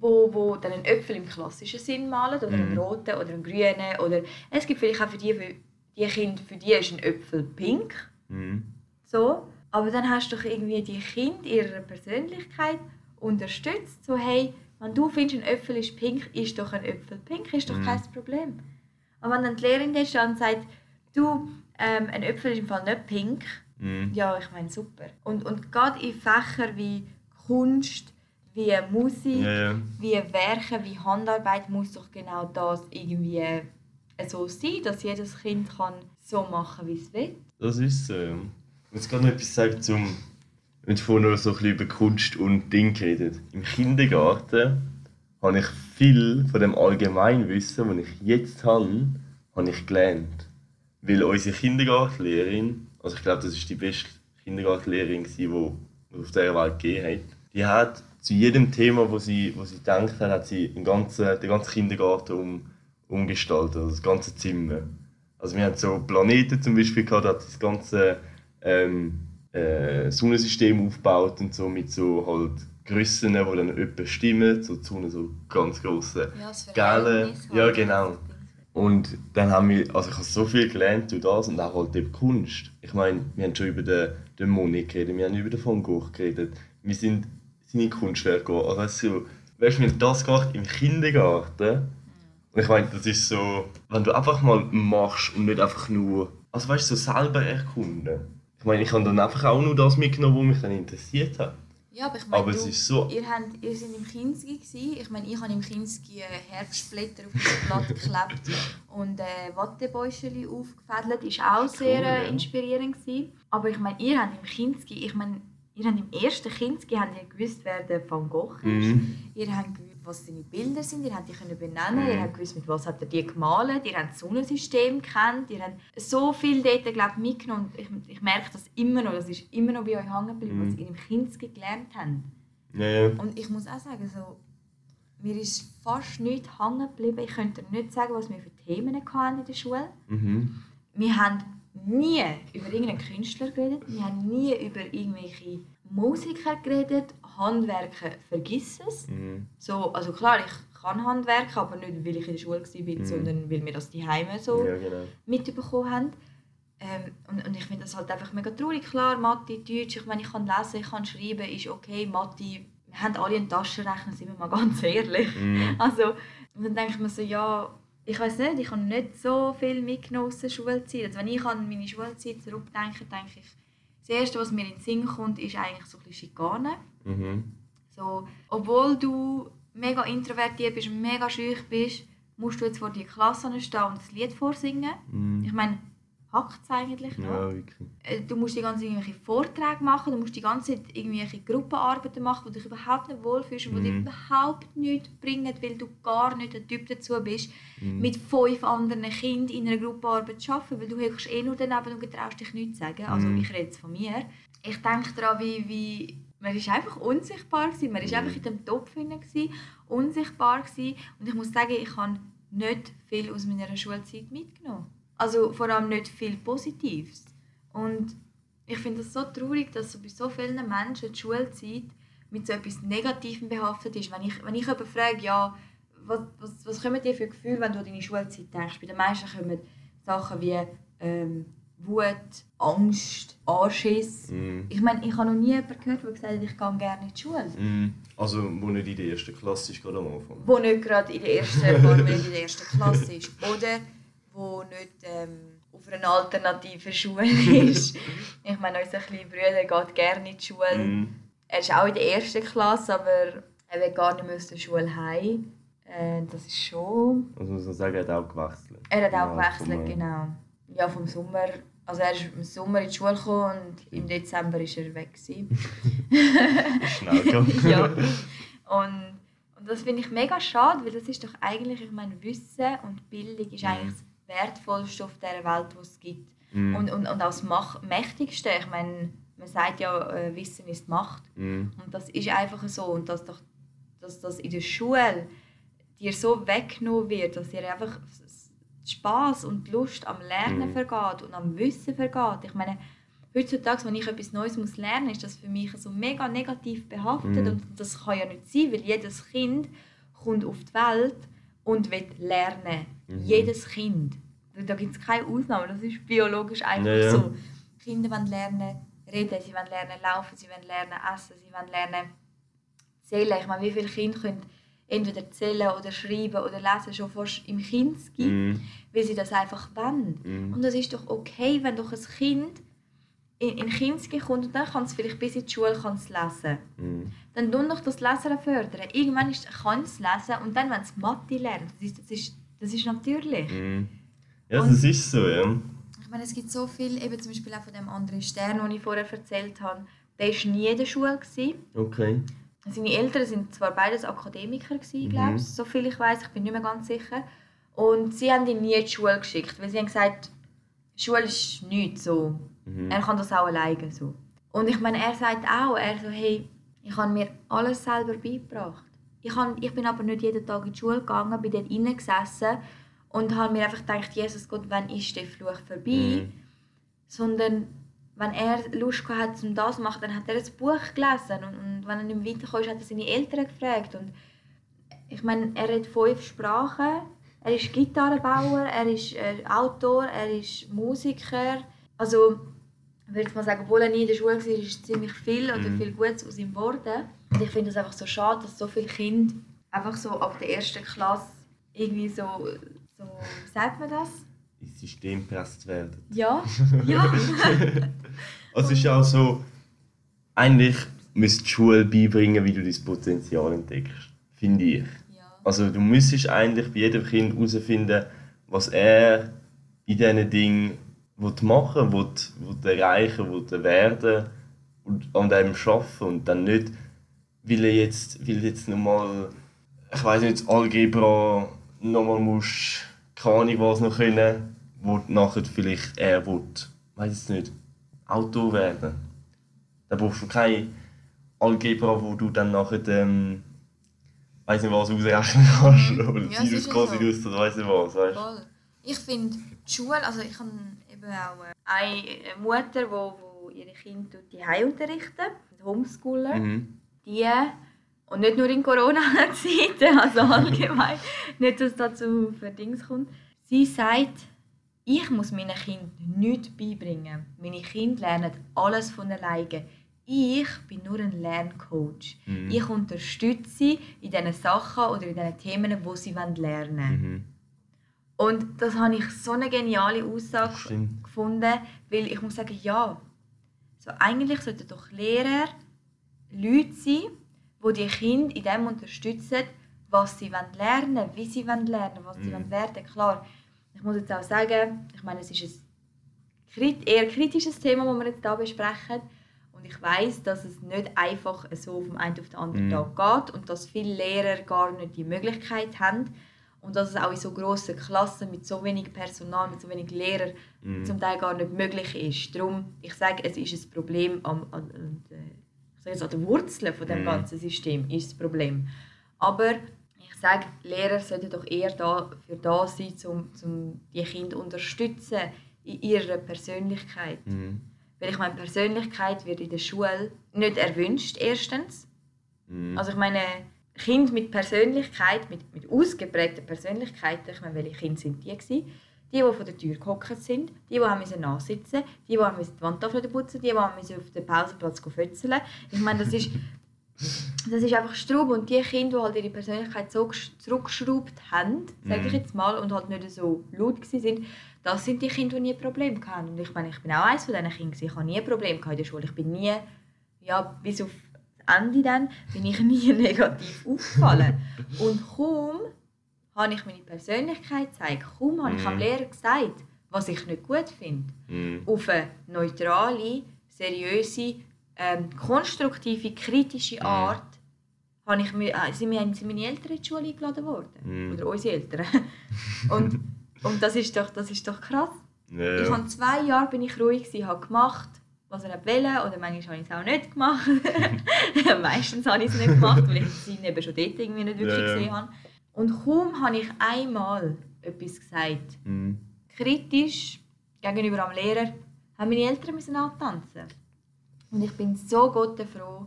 wo, wo dann einen Äpfel im klassischen Sinn malen, oder einen mhm. roten oder einen grünen. Oder es gibt vielleicht auch für die, für die Kinder, für die ist ein Äpfel pink. Mhm. So. Aber dann hast du doch irgendwie die Kinder ihrer Persönlichkeit unterstützt. So, hey, wenn du findest, ein Äpfel ist pink, ist doch ein Äpfel pink, ist doch mhm. kein Problem. Und wenn dann die Lehrerin da steht und sagt, du, ähm, ein Äpfel ist im Fall nicht pink, mhm. ja, ich meine, super. Und, und gerade in Fächern wie Kunst, wie Musik, ja. wie Werke, wie Handarbeit muss doch genau das irgendwie äh, so sein, dass jedes Kind kann so machen, wie es will. Das ist so. Äh ich muss gerade noch etwas sagen zum, wenn du vorhin noch so ein bisschen über Kunst und Ding geredet. Im Kindergarten habe ich viel von dem Allgemeinwissen, das ich jetzt habe, habe ich gelernt. Weil unsere Kindergartenlehrerin, also ich glaube, das ist die beste Kindergartenlehrerin, die es auf dieser Welt gegeben hat, die hat zu jedem Thema, wo sie, wo sie gedacht hat, hat sie den ganzen, den ganzen Kindergarten um, umgestaltet, also das ganze Zimmer. Also wir hatten so Planeten zum Beispiel gehabt, hat das ganze ähm, äh, Sonnensystem aufgebaut und so mit so halt Grössen, die dann etwa stimmen, so die Sonne so ganz grosse Ja, Gellen. Ja, genau. Und dann haben wir, also ich habe so viel gelernt durch das und auch halt eben Kunst. Ich meine, wir haben schon über den, den Monet geredet, wir haben über den Van Gogh geredet. Wir sind seine Kunstwerke also weißt du, weißt du, wir haben das gemacht im Kindergarten. Und ich meine, das ist so, wenn du einfach mal machst und nicht einfach nur, also weißt du, so selber erkunden. Ich meine, ich habe dann einfach auch nur das mitgenommen, was mich dann interessiert hat. Ja, aber ich meine, aber du, es ist so... ihr, habt, ihr seid im Kinski gewesen. Ich meine, ich habe im Kinski Herbstblätter auf das Blatt geklebt und äh, Wattebäuschen aufgefädelt. Das war auch sehr Cool, ja. äh, inspirierend. Gewesen. Aber ich meine, ihr habt im Kinski, ich meine, ihr habt im ersten Kinski habt ihr gewusst, wer der Van Gogh ist. Mhm. Ihr habt gewusst, was seine Bilder sind, ihr habt die können benennen, Mhm. ihr habt gewusst, mit was hat er die gemalt, ihr habt das Sonnensystem kennt, ihr habt so viel dort glaub, ich, mitgenommen. Ich, ich merke das immer noch, das ist immer noch bei euch hängen geblieben, Mhm. was ihr im Kinski gelernt habt. Ja. Und ich muss auch sagen, so, mir ist fast nichts hängen geblieben. Ich könnte nicht sagen, was wir für Themen hatten in der Schule. Mhm. Wir haben nie über irgendeinen Künstler geredet. Wir haben nie über irgendwelche Musiker geredet. Handwerken, vergiss es. Mhm. So, also klar, ich kann Handwerken, aber nicht, weil ich in der Schule war, Mhm. sondern weil wir das die Heime so Ja, genau. mitbekommen haben. Ähm, und, und ich finde das halt einfach mega traurig. Klar, Mathe, Deutsch, ich meine, ich kann lesen, ich kann schreiben, ist okay. Mathe, wir haben alle einen Taschenrechner, sind wir mal ganz ehrlich. Mhm. Also, und dann denke ich mir so, ja, ich weiß nicht, ich habe nicht so viel mitgenommen aus der Schulzeit. Also, wenn ich an meine Schulzeit zurückdenke, denke ich, das Erste, was mir in den Sinn kommt, ist eigentlich so ein bisschen Schikane. Mhm. So, obwohl du mega introvertiert bist mega schüch bist, musst du jetzt vor die Klasse stehen und das Lied vorsingen. Mhm. Ich meine, hackt es eigentlich noch? Ja, wirklich. Äh, Du musst die ganze Zeit irgendwelche Vorträge machen, du musst die ganze Zeit irgendwelche Gruppenarbeiten machen, wo du dich überhaupt nicht wohlfühlst und wo dir Mhm. überhaupt nichts bringen, weil du gar nicht der Typ dazu bist, Mhm. mit fünf anderen Kindern in einer Gruppenarbeit zu arbeiten, weil du hockst eh nur daneben und traust dich nichts zu sagen. Also Mhm. ich rede jetzt von mir. Ich denke daran, wie, wie man ist einfach unsichtbar gewesen. Man ist Mhm. einfach in dem Topf gewesen, unsichtbar gewesen. und ich muss sagen, ich habe nicht viel aus meiner Schulzeit mitgenommen. Also vor allem nicht viel Positives. Und ich finde es so traurig, dass so bei so vielen Menschen die Schulzeit mit so etwas Negativem behaftet ist. Wenn ich, wenn ich jemanden frage, ja, was, was, was kommen dir für Gefühle, wenn du an deine Schulzeit denkst? Bei den meisten kommen Sachen wie ähm, Wut, Angst, Anschiss. Mhm. Ich meine, ich habe noch nie jemanden gehört, der gesagt hat, ich gehe gerne in die Schule. Mhm. Also, wo nicht in der ersten Klasse ist, gerade am Anfang. Wo nicht gerade in der ersten, wo nicht in der ersten Klasse ist. Oder wo nicht ähm, auf einer alternativen Schule ist. ich meine, unser kleiner Bruder geht gerne in die Schule. Mhm. Er ist auch in der ersten Klasse, aber er will gar nicht mehr aus der Schule heim. Äh, das ist schon... Also muss man sagen, er hat auch gewechselt. Er hat auch Ja, gewechselt, genau. Ja, vom Sommer. Also er ist im Sommer in die Schule gekommen und im Dezember war er weg. Schnell ja. Und, und das finde ich mega schade, weil das ist doch eigentlich, ich meine, Wissen und Bildung ist Mhm. eigentlich das Wertvollste auf dieser Welt, was es gibt. Mhm. Und, und, und das Mach Mächtigste. Ich meine, man sagt ja, äh, Wissen ist Macht. Mhm. Und das ist einfach so. Und dass, doch, dass das in der Schule dir so weggenommen wird, dass dir einfach Spaß und Lust am Lernen Mhm. vergeht und am Wissen vergeht. Ich meine, heutzutage, wenn ich etwas Neues muss lernen muss, ist das für mich so mega negativ behaftet. Mhm. Und das kann ja nicht sein, weil jedes Kind kommt auf die Welt und will lernen. Mhm. Jedes Kind. Da gibt es keine Ausnahme. Das ist biologisch einfach Ja, so. Kinder wollen lernen reden, sie wollen lernen laufen, sie wollen lernen essen, sie wollen lernen zählen. Ich meine, wie viele Kinder können entweder zählen oder schreiben oder lesen schon fast im Kindesgib, Mhm. weil sie das einfach wollen. Mhm. Und das ist doch okay, wenn doch ein Kind in, in Kindesgib kommt und dann kann es vielleicht bis in die Schule kann es lesen. Mhm. Dann tun doch das Lesen fördern. Irgendwann ist, kann es lesen und dann, wenn es Mathe lernt, das ist, das ist, das ist natürlich. Mhm. Ja, Und- das ist so, ja. Ich meine, es gibt so viel, eben zum Beispiel auch von dem anderen Stern, den ich vorher erzählt habe, der war nie in der Schule. Gewesen. Okay. seine Eltern sind zwar beides Akademiker gewesen, mhm. glaube ich, so viel ich weiß, ich bin nicht mehr ganz sicher. Und sie haben ihn nie in die Schule geschickt, weil sie haben gesagt, Schule ist nichts so. Mhm. Er kann das auch alleine so. Und ich meine, er sagt auch, er so, hey, ich habe mir alles selber beigebracht. Ich, habe, ich bin aber nicht jeden Tag in die Schule gegangen, bin dort gesessen und habe mir einfach gedacht, Jesus Gott, wann ist der Fluch vorbei? Mhm. Sondern wenn er Lust hatte, um das zu machen, dann hat er ein Buch gelesen und, und wenn er nicht weiterkam, hat er seine Eltern gefragt. Und ich meine, er hat fünf Sprachen, er ist Gitarrenbauer, er ist äh, Autor, er ist Musiker. Also, würde mal sagen, obwohl er nie in der Schule war, ist ziemlich viel oder mhm. viel Gutes aus ihm geworden. Und ich finde es einfach so schade, dass so viele Kinder einfach so ab der ersten Klasse irgendwie so, so wie sagt man das? Ins System gepresst werden. Ja, ja. also es ist auch so, eigentlich müsste die Schule beibringen, wie du dein Potenzial entdeckst, finde ich. Also du müsstest eigentlich bei jedem Kind herausfinden, was er in diesen Dingen machen will, will, erreichen will, werden und an dem arbeiten und dann nicht, weil er jetzt, will jetzt nochmal, ich weiß nicht, Algebra nochmal muss, keine Ahnung was noch können, wo nachher vielleicht er will, weiß es nicht, Auto werden. Da brauchst du keine Algebra, wo du dann nachher ähm, weiß nicht was ausrechnen kannst. Mhm. Oder ja, Sinus, Cosinus oder weiss nicht was. Weißt? Voll. Ich finde, die Schule, also ich habe eben auch äh, eine Mutter, die wo ihre Kinder die unterrichten, Homeschooler. Mhm. Die, und nicht nur in Corona-Zeiten, also allgemein, nicht, dass das zu Verdings kommt. Sie sagt, ich muss meinen Kindern nichts beibringen. Meine Kinder lernen alles von alleine ich bin nur ein Lerncoach. Mhm. Ich unterstütze sie in diesen Sachen oder in diesen Themen, die sie lernen wollen. Mhm. Und das habe ich so eine geniale Aussage Stimmt. gefunden, weil ich muss sagen, ja, so eigentlich sollten doch Lehrer Leute sein, die die Kinder in dem unterstützen, was sie lernen wollen, wie sie lernen wollen, was sie mhm. werden Klar, ich muss jetzt auch sagen, ich meine, es ist ein eher kritisches Thema, das wir jetzt hier besprechen, und ich weiß, dass es nicht einfach so vom einen auf den anderen mhm. Tag geht und dass viele Lehrer gar nicht die Möglichkeit haben und dass es auch in so grossen Klassen mit so wenig Personal, mit so wenig Lehrern mhm. zum Teil gar nicht möglich ist. Darum, ich sage, es ist ein Problem an, an, an, ich sage jetzt, an der Wurzel von dem mhm. ganzen System ist das Problem. Aber ich sage, Lehrer sollten doch eher dafür da sein, um, um die Kinder zu unterstützen in ihrer Persönlichkeit. Mhm. Weil ich meine, Persönlichkeit wird in der Schule nicht erwünscht, erstens. Mhm. Also ich meine, Kinder mit Persönlichkeit, mit, mit ausgeprägter Persönlichkeit, ich meine, welche Kinder sind die gewesen? Die, die vor der Tür gehockt sind, die, die haben nachsitzen die, die haben die Wandtafel putzen die, die haben auf dem Pausenplatz fötzeln Ich meine, das ist, das ist einfach Strub. Und die Kinder, die halt ihre Persönlichkeit so zurückgeschraubt haben, sage ich mhm. jetzt mal, und halt nicht so laut waren, das sind die Kinder, die nie Probleme hatten. Und ich meine, ich bin auch eines von diesen Kindern. Ich hatte nie Probleme in der Schule. Ich bin nie, ja, bis auf Ende dann, bin ich nie negativ aufgefallen. Und kaum habe ich meine Persönlichkeit gezeigt, kaum habe ich am mhm. Lehrer gesagt, was ich nicht gut finde. Mm. Auf eine neutrale, seriöse, ähm, konstruktive, kritische mhm. Art habe ich, äh, sind, wir, sind meine Eltern in die Schule eingeladen worden. Mm. Oder unsere Eltern. Und und das ist doch, das ist doch krass. Ja. Ich habe zwei Jahre bin ich ruhig gewesen, habe gemacht, was er wollte, oder manchmal habe ich es auch nicht gemacht. Meistens habe ich es nicht gemacht, weil ich sie eben schon dort irgendwie nicht wirklich ja, gesehen habe. Und kaum habe ich einmal etwas gesagt, mhm. kritisch gegenüber am Lehrer, haben meine Eltern müssen antanzen. Und ich bin so Gott froh,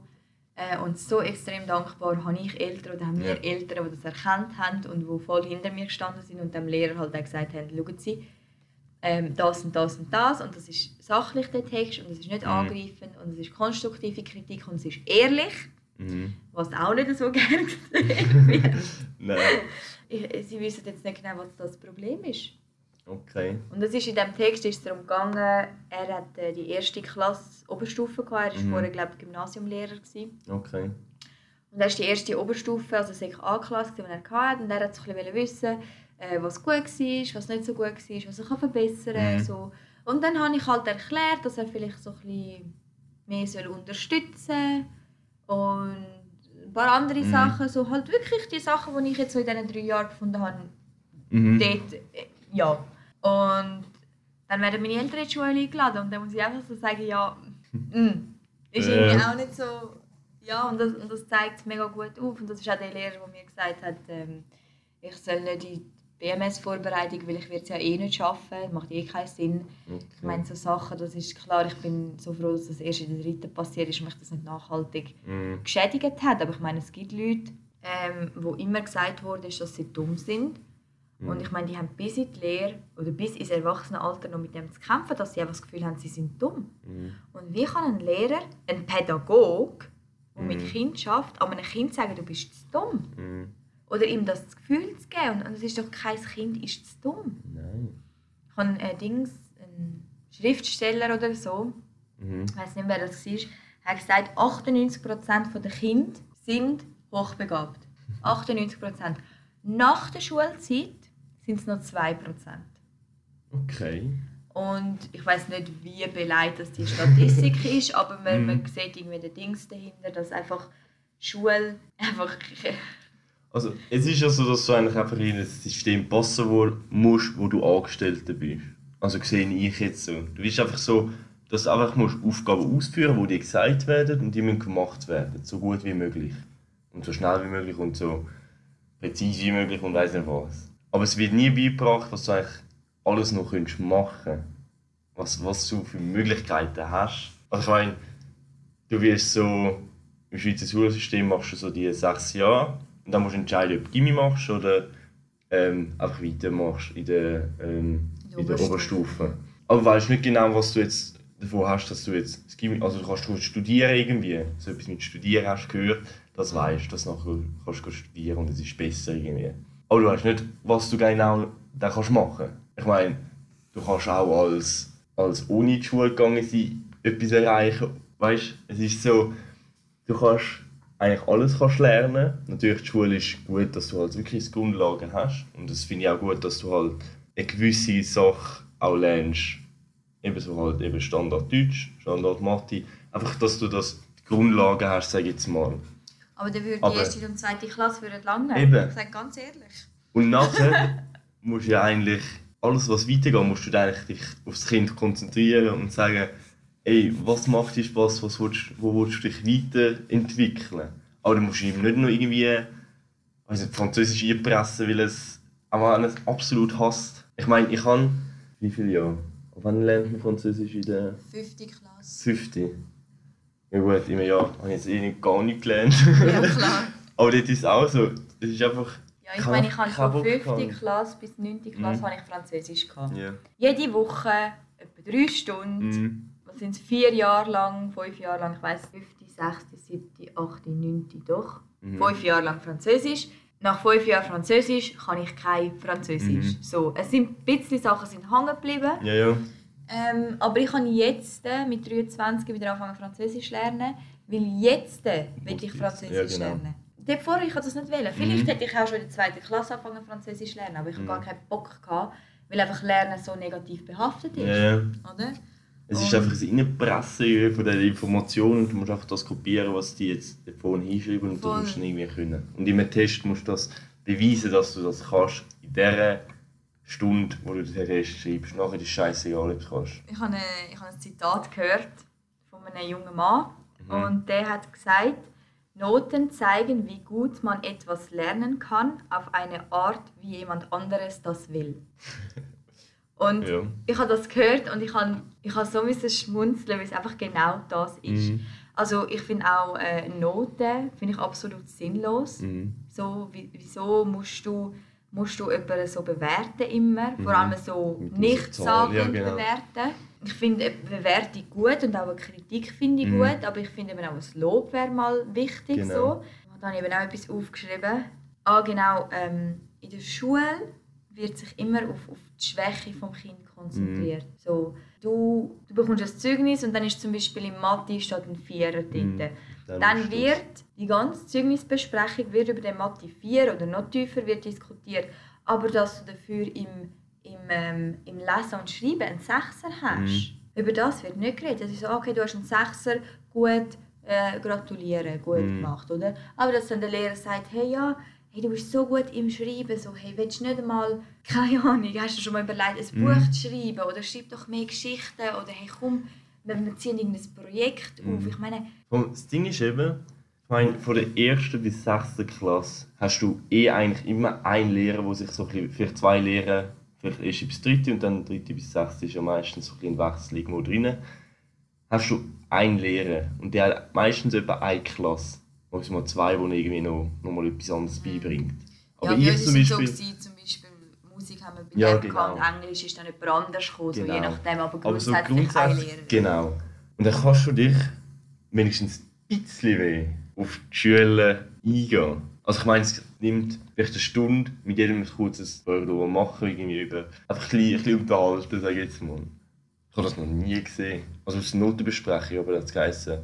äh, und so extrem dankbar habe ich Eltern oder haben wir ja. Eltern, die das erkannt haben und die voll hinter mir gestanden sind und dem Lehrer halt auch gesagt haben, schauen Sie, ähm, das und das und das und das ist sachlich der Text und es ist nicht mhm. angreifend und es ist konstruktive Kritik und es ist ehrlich, mhm. was auch nicht so gerne gesehen wird. Nein. Sie wissen jetzt nicht genau, was das Problem ist. Okay. Und es ist in diesem Text ist es darum gegangen, er hat äh, die erste Klasse Oberstufe gehabt, er war mhm. vorher glaube ich, Gymnasiumlehrer. Gewesen. Okay. Und er ist die erste Oberstufe, also war A-Klasse, die er hatte. Und er wollte ein bisschen wissen, äh, was gut war, was nicht so gut war, was er verbessern kann. Mhm. So. Und dann habe ich halt erklärt, dass er vielleicht so ein bisschen mehr soll unterstützen soll und ein paar andere mhm. Sachen, so halt wirklich die Sachen, die ich jetzt so in diesen drei Jahren gefunden habe, mhm. dort, äh, ja. Und dann werden meine Eltern in die Schule eingeladen und dann muss ich einfach so sagen, ja, mh, mm, ist äh. irgendwie auch nicht so, ja, und das, und das zeigt es mega gut auf. Und das ist auch der Lehrer, der mir gesagt hat, ähm, ich soll nicht die BMS-Vorbereitung, weil ich es ja eh nicht schaffen, macht eh keinen Sinn. Okay. Ich meine, so Sachen, das ist klar, ich bin so froh, dass das erst in der dritten passiert ist und mich das nicht nachhaltig mm. geschädigt hat. Aber ich meine, es gibt Leute, ähm, wo immer gesagt wurde, dass sie dumm sind. Mm. Und ich meine, die haben bis in die Lehre oder bis ins Erwachsenenalter noch mit dem zu kämpfen, dass sie einfach das Gefühl haben, sie sind dumm. Mm. Und wie kann ein Lehrer, ein Pädagoge, der mit Kind schafft, einem Kind sagen, du bist dumm? Oder ihm das Gefühl zu geben. Und es ist doch kein Kind ist zu dumm. Nein. Ich habe ein Dings, ein Schriftsteller oder so, mhm. ich weiß nicht, wer das war, hat gesagt, 98% der Kinder sind hochbegabt. 98%. Nach der Schulzeit sind es noch 2%. Okay. Und ich weiß nicht, wie beleidigt das die Statistik ist, aber man, man sieht irgendwie den Dings dahinter, dass einfach Schule einfach also, es ist ja so, dass du eigentlich einfach in ein System passen musst, wo du Angestellter bist. Also sehe ich jetzt so. Du bist einfach so, dass du einfach musst Aufgaben ausführen musst, die dir gesagt werden und die müssen gemacht werden. So gut wie möglich. Und so schnell wie möglich und so präzise wie möglich und weiß nicht was. Aber es wird nie beigebracht, was du eigentlich alles noch machen kannst. Was, was du für Möglichkeiten hast. Also ich meine, du wirst so, im Schweizer Schulsystem machst du so die sechs Jahre und dann musst du entscheiden, ob du Gimmi machst oder ähm, einfach weitermachst in der, ähm, in der Oberstufe. Aber du weißt nicht genau, was du jetzt davon hast, dass du jetzt das Gimmi, also du kannst du studieren irgendwie, so etwas mit Studieren hast du gehört, das weißt du, dass nachher kannst du studieren und es ist besser irgendwie. Aber du weißt nicht, was du genau dann kannst machen. Ich meine, du kannst auch als, als ohne die Schule gegangen sein, etwas erreichen. Weißt, es ist so, du kannst eigentlich alles kannst lernen. Natürlich die Schule ist gut, dass du halt wirklich Grundlagen hast und das finde ich auch gut, dass du halt eine gewisse Sache auch lernst. Ebenso halt eben Standard Deutsch, Standard Mathe. Einfach, dass du das die Grundlagen hast, sage ich jetzt mal. Aber dann würde die erste und zweite Klasse würden lange. Eben. Ich sage ganz ehrlich. Und nachher musst du ja eigentlich alles, was weitergeht, musst du eigentlich dich aufs Kind konzentrieren und sagen, ey, was macht dir Spaß, was willst, wo willst du dich weiterentwickeln? Aber du musst ihm nicht nur irgendwie also Französisch einpressen, weil es aber alles absolut hasst. Ich meine, ich habe wie viele Jahre? Wann lernt man Französisch in der 50. Klasse? 50. Ja gut, im Jahr habe ich jetzt eh nicht, gar nicht gelernt. Ja klar. aber das ist auch so. Das ist einfach... Ja, ich meine, ich habe von 5. Klasse bis 9. Klasse mhm. habe ich Französisch gehabt. Yeah. Jede Woche etwa drei Stunden. Mhm sind es vier Jahre lang, fünf Jahre lang, ich weiß, fünfte, sechste, siebte, achte, neunte, doch. Mhm. Fünf Jahre lang Französisch. Nach fünf Jahren Französisch kann ich kein Französisch. Mhm. So, es sind ein bisschen Sachen sind hängen geblieben. Ja, ja. Ähm, aber ich kann jetzt äh, mit 23 wieder anfangen Französisch lernen, weil jetzt äh, will ich Französisch ja, genau. lernen. Davor ich das nicht wählen. Vielleicht mhm. hätte ich auch schon in der zweiten Klasse anfangen Französisch lernen, aber ich mhm. habe gar keinen Bock gehabt, weil einfach Lernen so negativ behaftet ist. Ja, ja. Oder? Es ist einfach ein Reinpressen von den Informationen und du musst einfach das kopieren, was die jetzt davon hinschreiben und Voll. du musst es irgendwie können. Und im Test musst du das beweisen, dass du das kannst in der Stunde, wo du den Test schreibst. Nachher ist es scheißegal, ob du kannst. Ich habe, eine, ich habe ein Zitat gehört von einem jungen Mann mhm. und der hat gesagt, Noten zeigen, wie gut man etwas lernen kann, auf eine Art, wie jemand anderes das will. Und ja. ich habe das gehört und ich habe, ich habe so müssen schmunzeln, weil es einfach genau das ist. Mhm. Also ich finde auch äh, Noten finde ich absolut sinnlos. Mhm. So, wieso musst du, musst du jemanden so bewerten immer? Mhm. Vor allem so nichtssagend ja, genau. bewerten. Ich finde Bewertung gut und auch eine Kritik finde ich mhm. gut, aber ich finde auch ein Lob wäre mal wichtig. Genau. So. Und dann habe ich eben auch etwas aufgeschrieben. Ah genau, ähm, in der Schule wird sich immer auf, auf die Schwäche des Kindes konzentriert. Mm. So, du, du bekommst ein Zeugnis und dann ist zum Beispiel im Mathe steht ein Vierer dort. Mm. Dann, dann wird die ganze Zeugnisbesprechung wird über den Mathe 4 oder noch tiefer wird diskutiert, aber dass du dafür im, im, ähm, im Lesen und Schreiben einen Sechser hast, mm. über das wird nicht geredet. Das ist so, okay, du hast einen Sechser, gut, äh, gratulieren, gut mm. gemacht, oder? Aber dass dann der Lehrer sagt, hey ja, hey, du bist so gut im Schreiben, so, hey, willst du nicht einmal, keine Ahnung, hast du schon mal überlegt, ein mm. Buch zu schreiben oder schreib doch mehr Geschichten oder hey, komm, wir ziehen irgendein Projekt mm. auf. Ich meine... Das Ding ist eben, ich meine, von der ersten bis sechsten Klasse hast du eh eigentlich immer einen Lehrer, der sich so ein bisschen, vielleicht zwei Lehrer, vielleicht erst bis dritte und dann dritte bis sechste ist ja meistens so ein Wechsel irgendwo drin hast du einen Lehrer und der hat meistens etwa eine Klasse, maximal zwei, wo irgendwie noch, noch mal etwas anderes beibringt. Aber ja, ich zum Beispiel, so gewesen, zum Beispiel Musik haben wir bei ja, genau. gehabt, Englisch ist dann jemand anders gekommen, genau. so je genau. nachdem, aber grundsätzlich, aber so grundsätzlich Lehrer. Genau. Und dann kannst du dich wenigstens ein bisschen weh auf die Schule eingehen. Also ich meine, es nimmt vielleicht eine Stunde mit jedem ein kurzes Wort machen, irgendwie über, einfach ein bisschen, ein bisschen unterhalten, sage ich jetzt mal. Ich habe das noch nie gesehen. Also aus Notenbesprechung, aber das geheißen,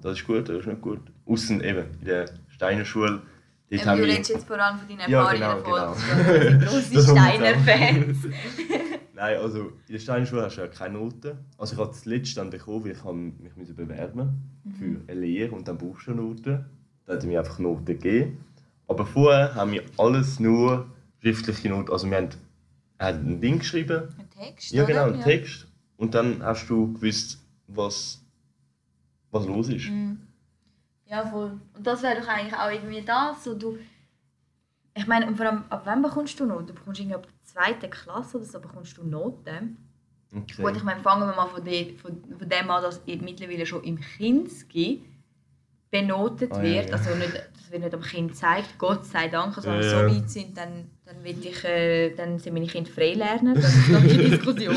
das ist gut, das ist nicht gut. Außen eben in der Steinerschule. Dort ähm, du redest jetzt vor allem von deinen ja, genau, genau. große Steiner-Fans. Nein, also in der Steinerschule hast du ja keine Noten. Also ich habe das letzte dann bekommen, weil ich mich bewerben mhm. für eine Lehre und dann brauchst du Noten. Da hat mir einfach Noten gegeben. Aber vorher haben wir alles nur schriftliche Noten. Also wir haben, er hat ein Ding geschrieben. Ein Text, Ja genau, ein Text. Und dann hast du gewusst, was, was los ist. Mhm. Ja, voll. Und das wäre doch eigentlich auch irgendwie das. So du, ich meine, und vor allem, ab wann bekommst du Noten? Du bekommst irgendwie ab der zweiten Klasse oder so bekommst du Noten. Okay. Gut, ich meine, fangen wir mal von, de, von, von dem an, dass mittlerweile schon im Kinski benotet oh, wird. Ja, ja. Also nicht, das wird nicht am Kind gezeigt, Gott sei Dank. Also wenn wir ja, so weit sind, dann, dann, will ich, äh, dann sind meine Kinder freilernen. Das ist noch eine Diskussion.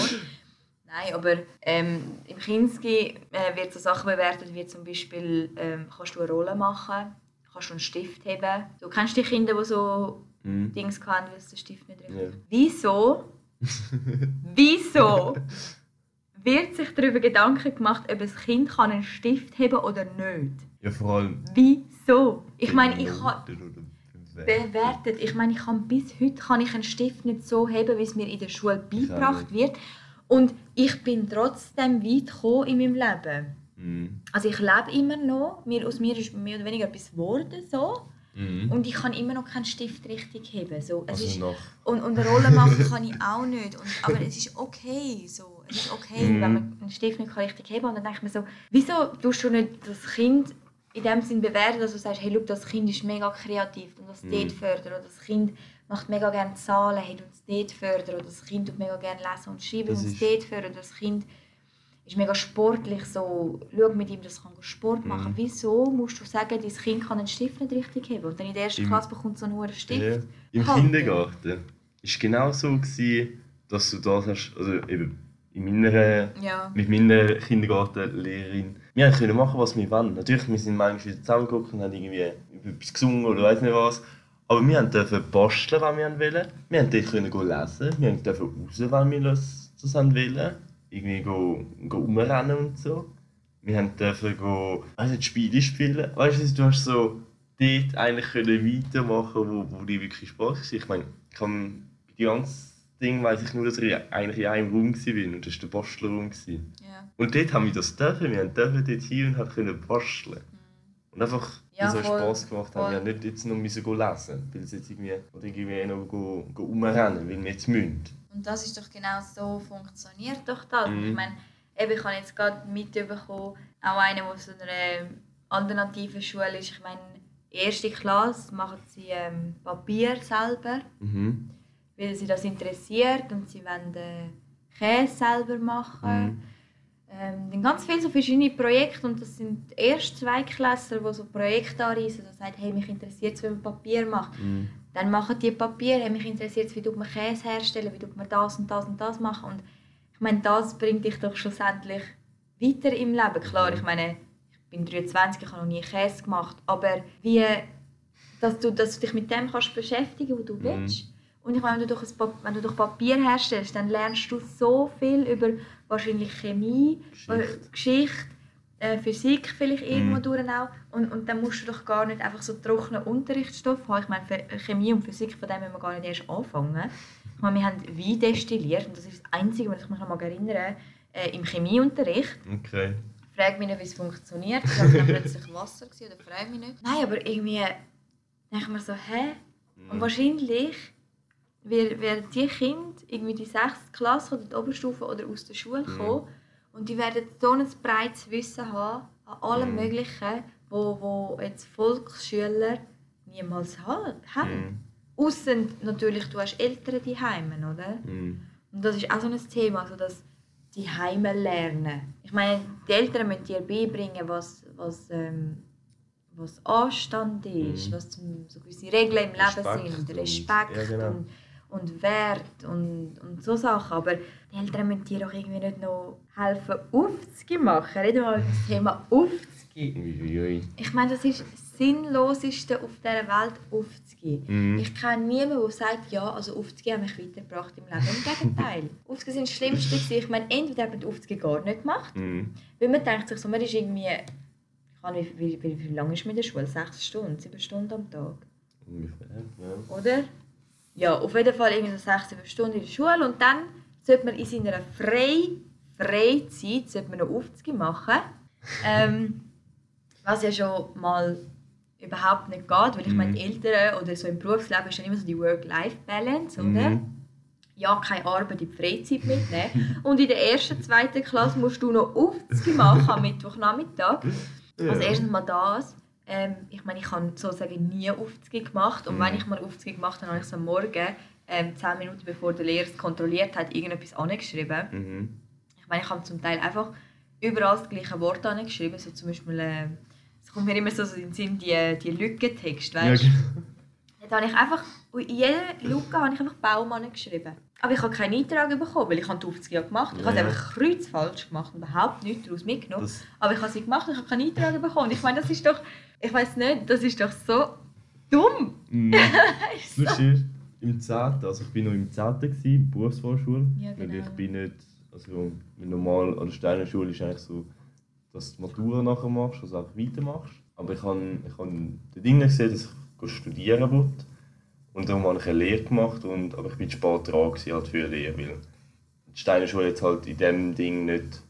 Nein, aber ähm, im Kinski äh, wird so Sachen bewertet, wie zum Beispiel, ähm, kannst du eine Rolle machen, kannst du einen Stift heben. Du kennst die Kinder, die so mhm. Dings haben, weil der Stift nicht richtig ja. Wieso? wieso wird sich darüber Gedanken gemacht, ob ein Kind kann einen Stift heben oder nicht? Ja, vor allem. Wieso? Ich meine, ich habe bewertet. Ich meine, ich kann bis heute kann ich einen Stift nicht so heben, wie es mir in der Schule beigebracht wird. Und ich bin trotzdem weit gekommen in meinem Leben. Mm. Also ich lebe immer noch. Mir, aus mir ist mehr oder weniger etwas geworden. So. Mm. Und ich kann immer noch keinen Stift richtig heben. So, es also ist, noch. Und, und eine Rolle machen kann ich auch nicht. Und, aber es ist okay. So. Es ist okay, mm. wenn man einen Stift nicht richtig heben kann. Und dann denke ich mir so, wieso tust du nicht das Kind in dem Sinn bewerten, dass du sagst, hey, look, das Kind ist mega kreativ und das mm. dort fördern. Oder das Kind macht mega gerne Zahlen, hat uns dort fördern. Oder das Kind tut mega gerne lesen und schreiben und uns dort fördern. Das Kind ist mega sportlich. So, schau mit ihm, das kann Sport machen. Mhm. Wieso musst du sagen, dein Kind kann einen Stift nicht richtig haben? Und dann in der ersten Im, Klasse bekommt so nur einen Stift. Ja. Im halten. Kindergarten war es genau so, gewesen, dass du das hast, also eben in meiner, ja. mit meiner Kindergartenlehrerin. Wir können machen, was wir wollen. Natürlich, wir sind manchmal zusammengeguckt und haben irgendwie etwas gesungen oder weiß nicht was. Aber wir durften basteln, was wir wollen. Wir durften dort lesen. Wir durften raus, wenn wir das, wollen. Irgendwie go, go umrennen und so. Wir durften go, also Spiele spielen. Weißt du, du hast so dort eigentlich können weitermachen wo, wo die wirklich Spaß war. Ich meine, ich kann bei dem ganzen Ding weiß ich nur, dass ich eigentlich in einem Raum war und das war der Bastlerraum. Ja. Und dort haben wir das dürfen. Wir durften dort hier und können basteln. Und einfach ja, so Spass gemacht haben. Wir nicht jetzt noch müssen lesen, weil sie jetzt irgendwie, oder irgendwie noch go, go umrennen, weil wir jetzt müssen. Und das ist doch genau so, funktioniert doch das. Mhm. Ich meine, eben, ich habe jetzt gerade mitbekommen, auch einer, der so einer alternativen Schule ist. Ich meine, erste Klasse machen sie ähm, Papier selber, mhm. weil sie das interessiert und sie wollen äh, Käse selber machen. Mhm ähm, ganz viele so verschiedene Projekte und das sind erst zwei Klässler, die so Projekte anreisen, die sagen, hey, mich interessiert es, wie man Papier macht. Mm. Dann machen die Papier, hey, mich interessiert es, wie man Käse herstellen, wie man das und das und das machen. Und ich meine, das bringt dich doch schlussendlich weiter im Leben. Klar, ich meine, ich bin 23, ich habe noch nie Käse gemacht, aber wie, dass du, dass du dich mit dem kannst beschäftigen, was du mm. willst. Und ich meine, wenn du, durch ein, wenn du durch Papier herstellst, dann lernst du so viel über wahrscheinlich Chemie, Geschichte, äh, Geschichte äh, Physik vielleicht irgendwo mhm. durch auch. Und, und dann musst du doch gar nicht einfach so trockenen Unterrichtsstoff haben. Ich meine, Chemie und Physik, von dem müssen wir gar nicht erst anfangen. Ich meine, wir haben Wein destilliert und das ist das Einzige, was ich mich noch mal erinnere, äh, im Chemieunterricht. Okay. frage mich nicht, wie es funktioniert. Ich habe dann plötzlich Wasser gewesen, oder frage mich nicht. Nein, aber irgendwie denke ich mir so, hä? Und wahrscheinlich werden die Kinder irgendwie die 6. Klasse oder die Oberstufe oder aus der Schule kommen und die werden so ein breites Wissen haben an allem Mhm. Möglichen, wo, wo jetzt Volksschüler niemals ha- haben. Mhm. Ausser natürlich, du hast Eltern die heimen, oder? Mhm. Und das ist auch so ein Thema, also dass die Heime lernen. Ich meine, die Eltern müssen dir beibringen, was, was, ähm, was Anstand ist, Mhm. was so gewisse Regeln im Leben Respekt sind, und- Respekt ja, genau. und, und Wert und, und so Sachen. Aber die Eltern müssen dir auch irgendwie nicht noch helfen, aufzugehen machen. Reden wir mal über das Thema aufzugehen. Uiuiui. Ich meine, das ist das Sinnloseste auf dieser Welt, aufzugehen. Mhm. Ich kenne niemanden, der sagt, ja, also aufzugehen hat mich weitergebracht im Leben. Im Gegenteil. aufzugehen sind das Schlimmste. Ich meine, entweder hat man die aufzugehen gar nicht gemacht, Mhm. weil man denkt sich so, man ist irgendwie... Nicht, wie, wie, wie lange ist man in der Schule? Sechs Stunden, sieben Stunden am Tag, Ungefähr, ja. oder? Ja, auf jeden Fall irgendwie so sechs, sieben Stunden in der Schule und dann sollte man in seiner Frei Freizeit sollte man noch aufzugehen machen. Ähm, was ja schon mal überhaupt nicht geht, weil ich Mhm. meine, Eltern oder so im Berufsleben ist ja immer so die Work-Life-Balance, oder? Mhm. Ja, keine Arbeit in die Freizeit mitnehmen. Und in der ersten, zweiten Klasse musst du noch Aufzüge machen am Mittwochnachmittag. Also erstens mal das. Ähm, ich meine, ich habe sozusagen nie Aufzüge gemacht. Und Mhm. wenn ich mal Aufzüge gemacht habe, habe ich es am Morgen, ähm, 10 Minuten bevor der Lehrer es kontrolliert hat, irgendetwas angeschrieben. Mhm. Ich meine, ich habe zum Teil einfach überall das gleiche Wort angeschrieben. So zum Beispiel, äh, es kommt mir immer so in den Sinn, die, die Lückentext, Ja, weißt genau. Dort habe ich einfach, in jeder Lücke habe ich einfach Baum angeschrieben. Aber ich habe keinen Eintrag bekommen, weil ich habe die Aufzüge ja gemacht. Ich habe Ja, es ja. einfach kreuzfalsch gemacht und überhaupt nichts daraus mitgenommen. Das, Aber ich habe sie gemacht und ich habe keinen Eintrag bekommen. Ich meine, das ist doch, ich weiß nicht, das ist doch so dumm. Mhm. Lustige ist, im 10., also ich war noch im 10. gewesen, Berufsvorschule. Ja, Weil genau. ich bin nicht, also normal an der Steiner Schule ist eigentlich so, dass du die Matura nachher machst, also auch weitermachst. Aber ich habe ich hab dort drin gesehen, dass ich studieren wollte. Und darum habe ich eine Lehre gemacht, und, aber ich bin zu spät dran gewesen, halt für eine Lehre, weil die Steiner Schule jetzt halt in diesem Ding nicht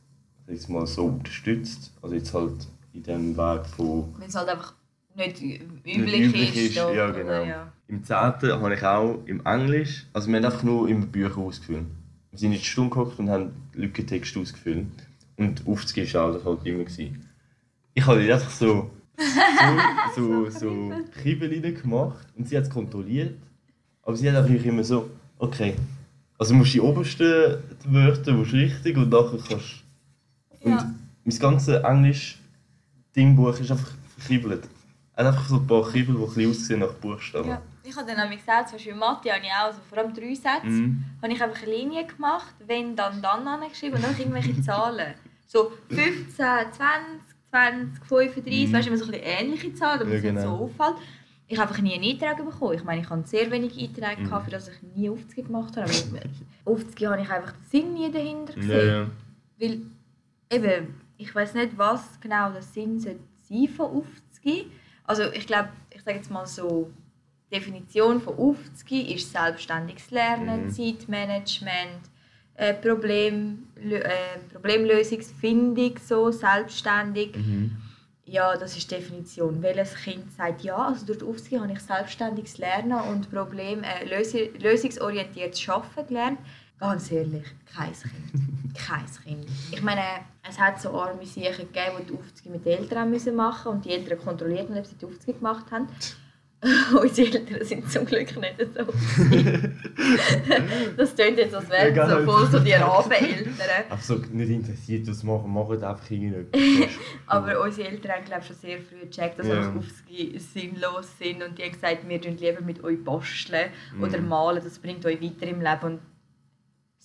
jetzt mal, so unterstützt. Also jetzt halt in dem Weg von Wenn es halt einfach nicht üblich, üblich ist. ist, ja, genau. Ja. Im 10. habe ich auch im Englisch, also wir haben einfach nur immer Bücher ausgefüllt. Wir sind in die Stunde gehockt und haben Lückentext ausgefüllt. Und aufzugehen war das halt immer. Gewesen. Ich habe einfach so, so, so, so Kribbel rein gemacht und sie hat es kontrolliert. Aber sie hat einfach immer so, okay, also du musst die obersten Wörter musst du richtig und nachher kannst Und Ja. mein ganzes Englisch-Dingbuch ist einfach verkribbelt. Es hat einfach so ein paar Kribbel, die ein bisschen aussehen nach Buchstaben. Ja. Ich habe dann nämlich gesagt, zum Beispiel in Mathe habe ich auch, also vor allem drei Sätze, Mhm. habe ich einfach eine Linie gemacht, wenn, dann, dann angeschrieben und dann irgendwelche Zahlen. So 15, 20, 20, 35, Mhm. weißt du, immer so ein bisschen ähnliche Zahlen, damit Ja, es nicht genau. so auffällt. Ich habe einfach nie einen Eintrag bekommen. Ich meine, ich habe sehr wenig Einträge, Mhm. gehabt, für das ich nie Aufzüge gemacht habe. Aber Aufzüge habe ich einfach den Sinn nie dahinter gesehen. Ja, ja. Weil, eben, ich weiß nicht, was genau der Sinn sein von aufzugehen. Also ich glaube, ich sage jetzt mal so, die Definition von aufzugehen ist selbstständiges Lernen, Mhm. Zeitmanagement, äh, Problem, äh, Problemlösungsfindung, so selbstständig. Mhm. Ja, das ist die Definition. Welches Kind sagt ja, also durch die Aufzüge habe ich selbstständiges Lernen und Problem, äh, lösungsorientiertes Arbeiten gelernt. Ganz ehrlich, kein Kind. kein Kind. Ich meine, es hat so arme Sachen gegeben, die die Aufzüge mit den Eltern haben müssen machen und die Eltern kontrollierten, ob sie die Aufzüge gemacht haben. Unsere Eltern sind zum Glück nicht so. das klingt jetzt, als wären Ja, so genau. voll so die Rabeneltern. So nicht interessiert, was machen, machen einfach irgendetwas. Aber unsere Eltern haben glaub, schon sehr früh gecheckt, dass yeah. Aufzüge sinnlos sind und die haben gesagt, wir tun lieber mit euch basteln oder Mhm. malen, das bringt euch weiter im Leben.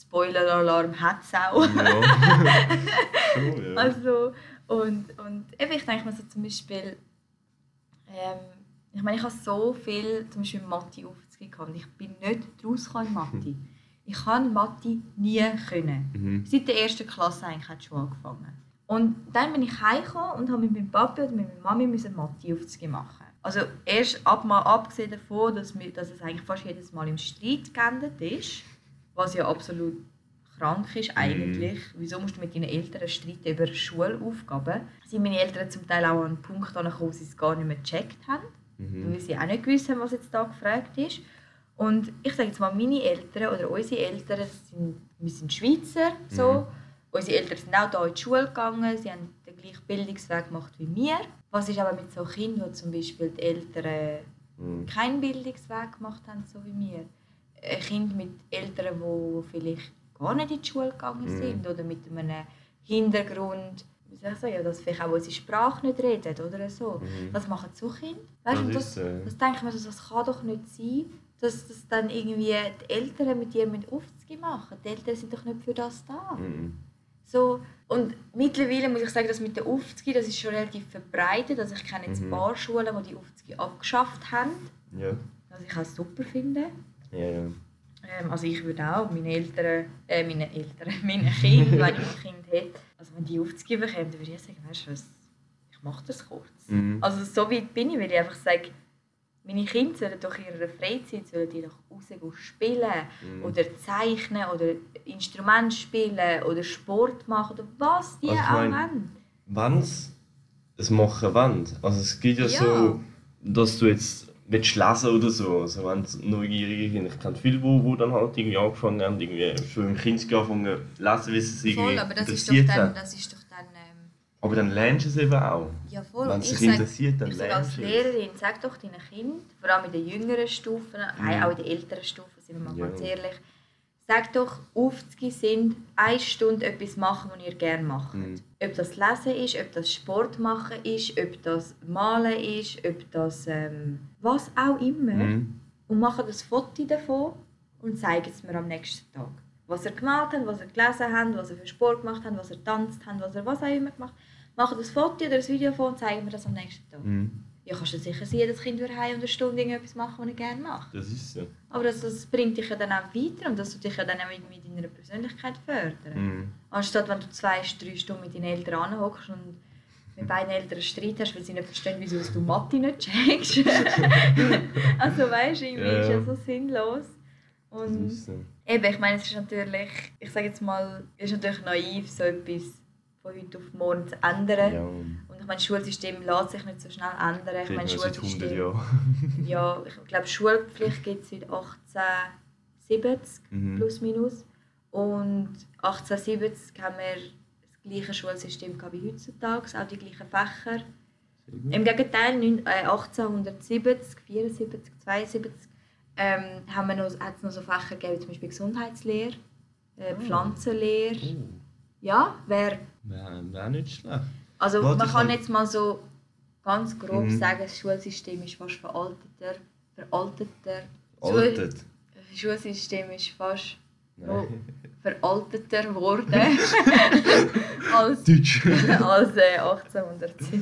Und Spoiler-Alarm hat es auch. ja. Schon, ja. Also, und, und eben, ich denke mir so zum Beispiel, ähm, ich meine, ich habe so viel zum Beispiel Mathe aufzugehen und ich bin nicht rausgekommen in Mathe. Ich kann Mathe nie können. Mhm. Seit der ersten Klasse eigentlich hat Schule angefangen. Und dann bin ich heimgekommen und habe mit meinem Papi oder mit meiner Mami müssen Mathe aufzugehen machen. Also erst ab, mal abgesehen davon, dass, wir, dass es eigentlich fast jedes Mal im Streit geendet ist, was ja absolut krank ist eigentlich. Mm. Wieso musst du mit deinen Eltern streiten über Schulaufgaben? Sind meine Eltern zum Teil auch an einen Punkt angekommen, wo sie es gar nicht mehr gecheckt haben, mhm. weil sie auch nicht gewusst haben, was jetzt da gefragt ist. Und ich sage jetzt mal, meine Eltern oder unsere Eltern, sind, wir sind Schweizer, so. Mhm. Unsere Eltern sind auch hier in die Schule gegangen, sie haben den gleichen Bildungsweg gemacht wie wir. Was ist aber mit so Kindern, wo zum Beispiel die Eltern mhm. keinen Bildungsweg gemacht haben, so wie wir? Ein Kind mit Eltern, die vielleicht gar nicht in die Schule gegangen mhm. sind oder mit einem Hintergrund, wie soll ich sagen, ja, dass vielleicht auch unsere Sprache nicht reden oder so. Mhm. Was machen so Kinder? Weißt, das, das, äh... das denke ich mir, das kann doch nicht sein, dass das dann irgendwie die Eltern mit dir mit aufziehen machen. Die Eltern sind doch nicht für das da. Mhm. So, und mittlerweile muss ich sagen, dass mit der Aufzüge, das ist schon relativ verbreitet. Also ich kenne jetzt mhm. ein paar Schulen, die die Aufzüge abgeschafft haben. Ja. Was ich auch super finde. Ja, ja. Ähm, also ich würde auch meine Eltern, äh, meine Eltern, meine Kinder, wenn ich ein Kind hätte, also wenn die Aufzüge bekommen, würde ich sagen, weißt du was, ich mache das kurz. Mhm. Also so weit bin ich, weil ich einfach sage, meine Kinder sollen doch in ihrer Freizeit sollen die doch raus spielen mhm. oder zeichnen oder Instrument spielen oder Sport machen oder was die also, auch wollen. Wenn sie es machen wollen, also es gibt ja, ja. so, dass du jetzt willst lesen oder so, also wenn es neugierige Kinder, ich kenne viele, die, die dann halt irgendwie angefangen haben, irgendwie schon im Kindergarten angefangen lesen, wie sie sich Voll, aber das ist doch dann, das ist doch aber dann lernst du es eben auch. Ja, voll. Wenn es dich interessiert, dann ich lernst du es. als Lehrerin, sag doch deinen Kindern, vor allem in den jüngeren Stufen, mhm. auch in den älteren Stufen, sind wir mal ja. ganz ehrlich, sag doch, Aufzüge sind eine Stunde etwas machen, was ihr gerne macht. Mhm. Ob das Lesen ist, ob das Sport machen ist, ob das Malen ist, ob das ähm, was auch immer. Mhm. Und machen das Foto davon und zeigen es mir am nächsten Tag. Was ihr gemalt habt, was ihr gelesen habt, was ihr für Sport gemacht habt, was ihr tanzt habt, was ihr was auch immer gemacht habt machen das Foto oder das Video von und zeigen mir das am nächsten Tag. Mhm. Ja, kannst du sicher sehen, jedes Kind durch eine Stunde etwas machen, was er gerne macht. Das ist so. Aber das, das bringt dich ja dann auch weiter und das tut dich ja dann auch irgendwie in deiner Persönlichkeit fördern. Mhm. Anstatt wenn du zwei, drei Stunden mit deinen Eltern anhockst und mit beiden Eltern Streit hast, weil sie nicht verstehen, wieso du Mathe nicht checkst. also weißt du, irgendwie ja. ist ja so sinnlos. Und so. eben, ich meine, es ist natürlich, ich sage jetzt mal, es ist natürlich naiv, so etwas von heute auf morgen zu ändern. Ja. Meine, das Schulsystem lässt sich nicht so schnell ändern. Ich meine, Schulsystem, ja, ich glaube, Schulpflicht gibt es seit 1870 mhm. plus minus. Und 1870 haben wir das gleiche Schulsystem wie heutzutage, auch die gleichen Fächer. Im Gegenteil, 1870, 74, 72 ähm, haben wir noch, hat es noch so Fächer gegeben, zum Beispiel Gesundheitslehre, äh, ah. Pflanzenlehre. Oh. Ja, wäre Wäre wär nicht schlecht. Also Warte, man kann jetzt mal so ganz grob mhm. sagen, das Schulsystem ist fast veralteter. Veralteter. Altet. Das Schulsystem ist fast oh, veralteter geworden als, Deutsch. als äh, 1870.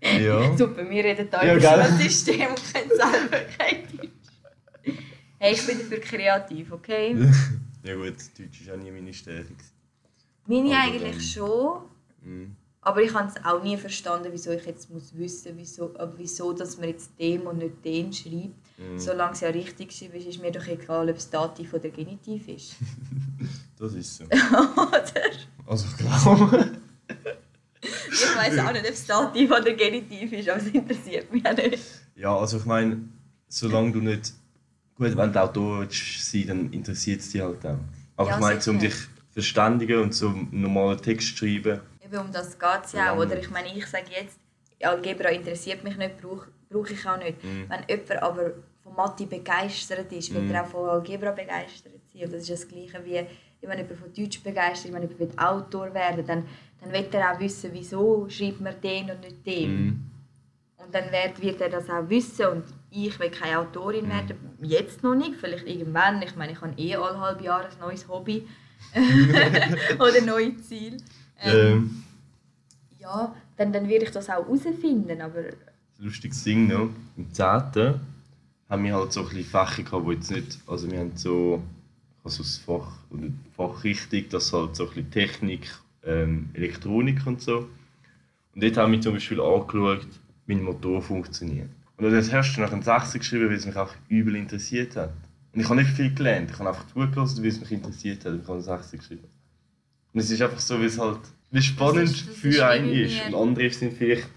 Ja. Super, wir reden hier ja, über das Schulsystem und können selber kein Deutsch. Hey, ich bin dafür kreativ, okay? ja gut, Deutsch ist auch nie meine Stärke. Meine aber eigentlich dann, schon. Mh. Aber ich habe es auch nie verstanden, wieso ich jetzt muss wissen wieso, wieso dass man jetzt dem und nicht den schreibt. Mhm. Solange es ja richtig geschrieben ist, ist mir doch egal, ob es Dativ oder Genitiv ist. das ist so. oder? Also ich glaube... ich weiß auch nicht, ob es Dativ oder Genitiv ist, aber es interessiert mich auch nicht. Ja, also ich meine, solange du nicht... Gut, wenn du Autor sein dann interessiert es dich halt auch. Aber ja, ich meine, um dich verständigen und einen normalen Text schreiben. Eben um das geht es ja auch. Oder ich meine, ich sage jetzt, Algebra interessiert mich nicht, brauche brauch ich auch nicht. Mm. Wenn jemand aber von Mathe begeistert ist, wird mm. er auch von Algebra begeistert sein. Und das ist das Gleiche wie wenn jemand von Deutsch begeistert ist, wenn jemand Autor werden dann, dann wird er auch wissen, wieso schreibt man den und nicht den. Mm. Und dann wird, wird er das auch wissen und ich will keine Autorin mm. werden, jetzt noch nicht, vielleicht irgendwann. Ich meine, ich habe eh alle halbe Jahre ein neues Hobby. oder neue Ziel. Ähm, ähm. Ja, dann, dann werde ich das auch herausfinden, aber... Lustiges Ding noch, im 10. haben wir halt so ein bisschen Fächer gehabt, wo jetzt nicht... Also wir haben so... Also das Fach, oder Fachrichtung, das halt so ein bisschen Technik, ähm, Elektronik und so. Und dort haben wir zum Beispiel angeschaut, wie ein Motor funktioniert. Und das hast du nach einem 6 geschrieben, weil es mich auch übel interessiert hat. Und ich habe nicht viel gelernt. Ich habe einfach zugelassen, wie es mich interessiert hat. Ich habe eine 6 geschrieben. Und es ist einfach so, wie es halt wie spannend das ist, das für einen ist. Und andere sind vielleicht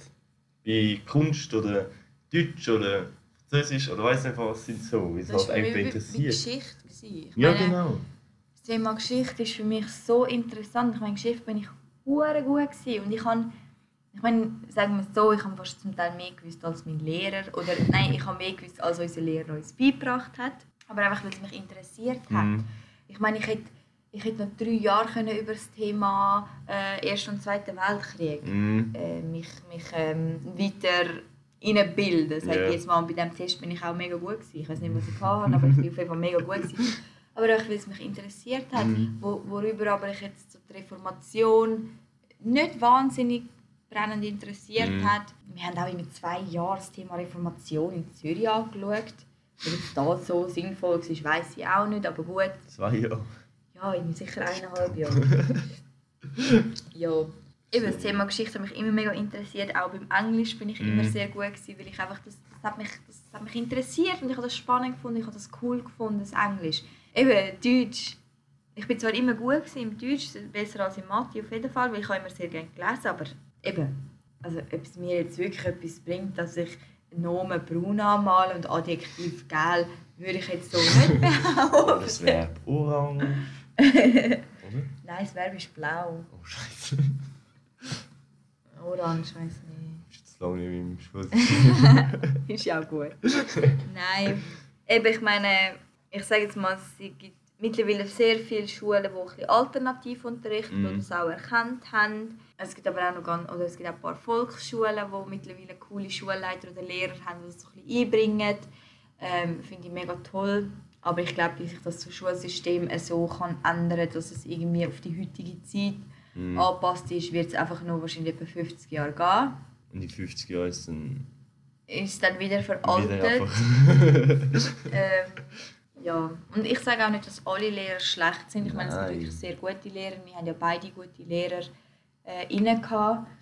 bei Kunst oder Deutsch oder Französisch oder weiß nicht was sind so, wie es halt einfach interessiert. Geschichte ich ja, meine, genau. Das Thema Geschichte ist für mich so interessant. Ich meine, Geschichte bin ich hure gut gewesen. und ich habe ich meine, sagen wir es so, ich habe fast zum Teil mehr gewusst als mein Lehrer oder nein, ich habe mehr gewusst als unser Lehrer uns beigebracht hat, aber einfach weil es mich interessiert hat. Mm. Ich meine, ich hätte ich hätte noch drei Jahre können über das Thema äh, Ersten und Zweiten Weltkrieg mm. äh, mich, mich ähm, weiter bilden. Sag yeah. jetzt mal, bei diesem Test bin ich auch mega gut gewesen. Ich weiß nicht, was ich hatte, aber ich war auf jeden Fall mega gut gewesen. Aber auch, weil es mich interessiert hat, mm. wo, worüber aber ich jetzt so die Reformation nicht wahnsinnig brennend interessiert mm. hat. Wir haben auch in zwei Jahren das Thema Reformation in Zürich angeschaut. Ob das so sinnvoll war, weiß ich auch nicht, aber gut. Zwei Jahre? Ja, irgendwie sicher eineinhalb Jahre. ja. Eben, das Thema Geschichte hat mich immer mega interessiert. Auch beim Englisch bin ich mm. immer sehr gut gewesen, weil ich einfach das, das, hat mich, das hat mich interessiert und ich habe das spannend gefunden, ich habe das cool gefunden, das Englisch. Eben, Deutsch. Ich bin zwar immer gut im Deutsch, besser als im Mathe auf jeden Fall, weil ich habe immer sehr gerne gelesen, aber eben, also ob es mir jetzt wirklich etwas bringt, dass ich Nomen braun anmale und Adjektiv gel, würde ich jetzt so nicht behaupten. Das Verb orange. Nein, das Verb ist blau. Oh Scheiße. Orange, weiß nicht. Ist jetzt lange nicht im Schwul. ist ja auch gut. Nein, eben, ich meine, ich sage jetzt mal, es gibt mittlerweile sehr viele Schulen, die ein alternativ unterrichten mm. und das auch erkannt haben. Es gibt aber auch noch ganz, oder es gibt auch ein paar Volksschulen, die mittlerweile coole Schulleiter oder Lehrer haben, die das so ein bisschen einbringen. Ähm, Finde ich mega toll. Aber ich glaube, bis sich das Schulsystem so kann ändern kann, dass es irgendwie auf die heutige Zeit mm. angepasst ist, wird es einfach noch wahrscheinlich etwa 50 Jahre gehen. Und in 50 Jahren ist dann... Ist dann wieder veraltet. Wieder ähm, ja, und ich sage auch nicht, dass alle Lehrer schlecht sind. Ich meine, es gibt wirklich sehr gute Lehrer. Wir haben ja beide gute Lehrer äh, rein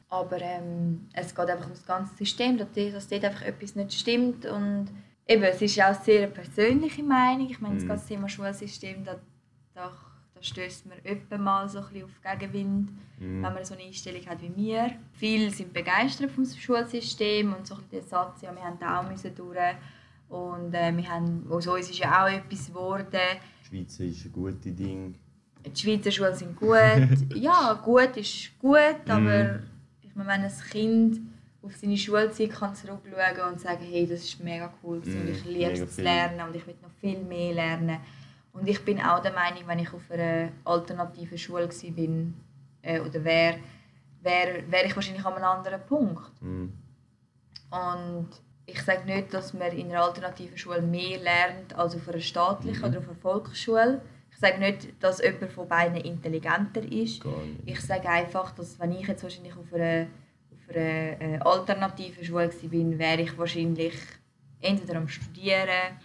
Aber ähm, es geht einfach um das ganze System, dass, dass dort einfach etwas nicht stimmt. Und eben, es ist ja auch sehr eine persönliche Meinung. Ich meine, das mhm. ganze Thema Schulsystem, da, da, da stößt man öppe mal so ein bisschen auf Gegenwind, mhm. wenn man so eine Einstellung hat wie mir. Viele sind begeistert vom Schulsystem und so ein bisschen den Satz, ja, wir haben da auch müssen durch und äh, wir haben, aus uns ist ja auch etwas geworden. Die Schweiz ist ein gutes Ding. Die Schweizer Schulen sind gut. ja, gut ist gut, aber ich meine, wenn ein Kind auf seine Schulzeit kann zurückschauen und sagen, hey, das ist mega cool mm, und ich liebe es zu lernen und ich will noch viel mehr lernen. Und ich bin auch der Meinung, wenn ich auf einer alternativen Schule war äh, oder wäre, wäre wär ich wahrscheinlich an einem anderen Punkt. Mm. Und ich sage nicht, dass man in einer alternativen Schule mehr lernt als auf einer staatlichen mhm. oder auf einer Volksschule. Ich sage nicht, dass jemand von beiden intelligenter ist. Ich sage einfach, dass wenn ich jetzt wahrscheinlich auf einer, auf einer äh, alternativen Schule war, wäre ich wahrscheinlich entweder am Studieren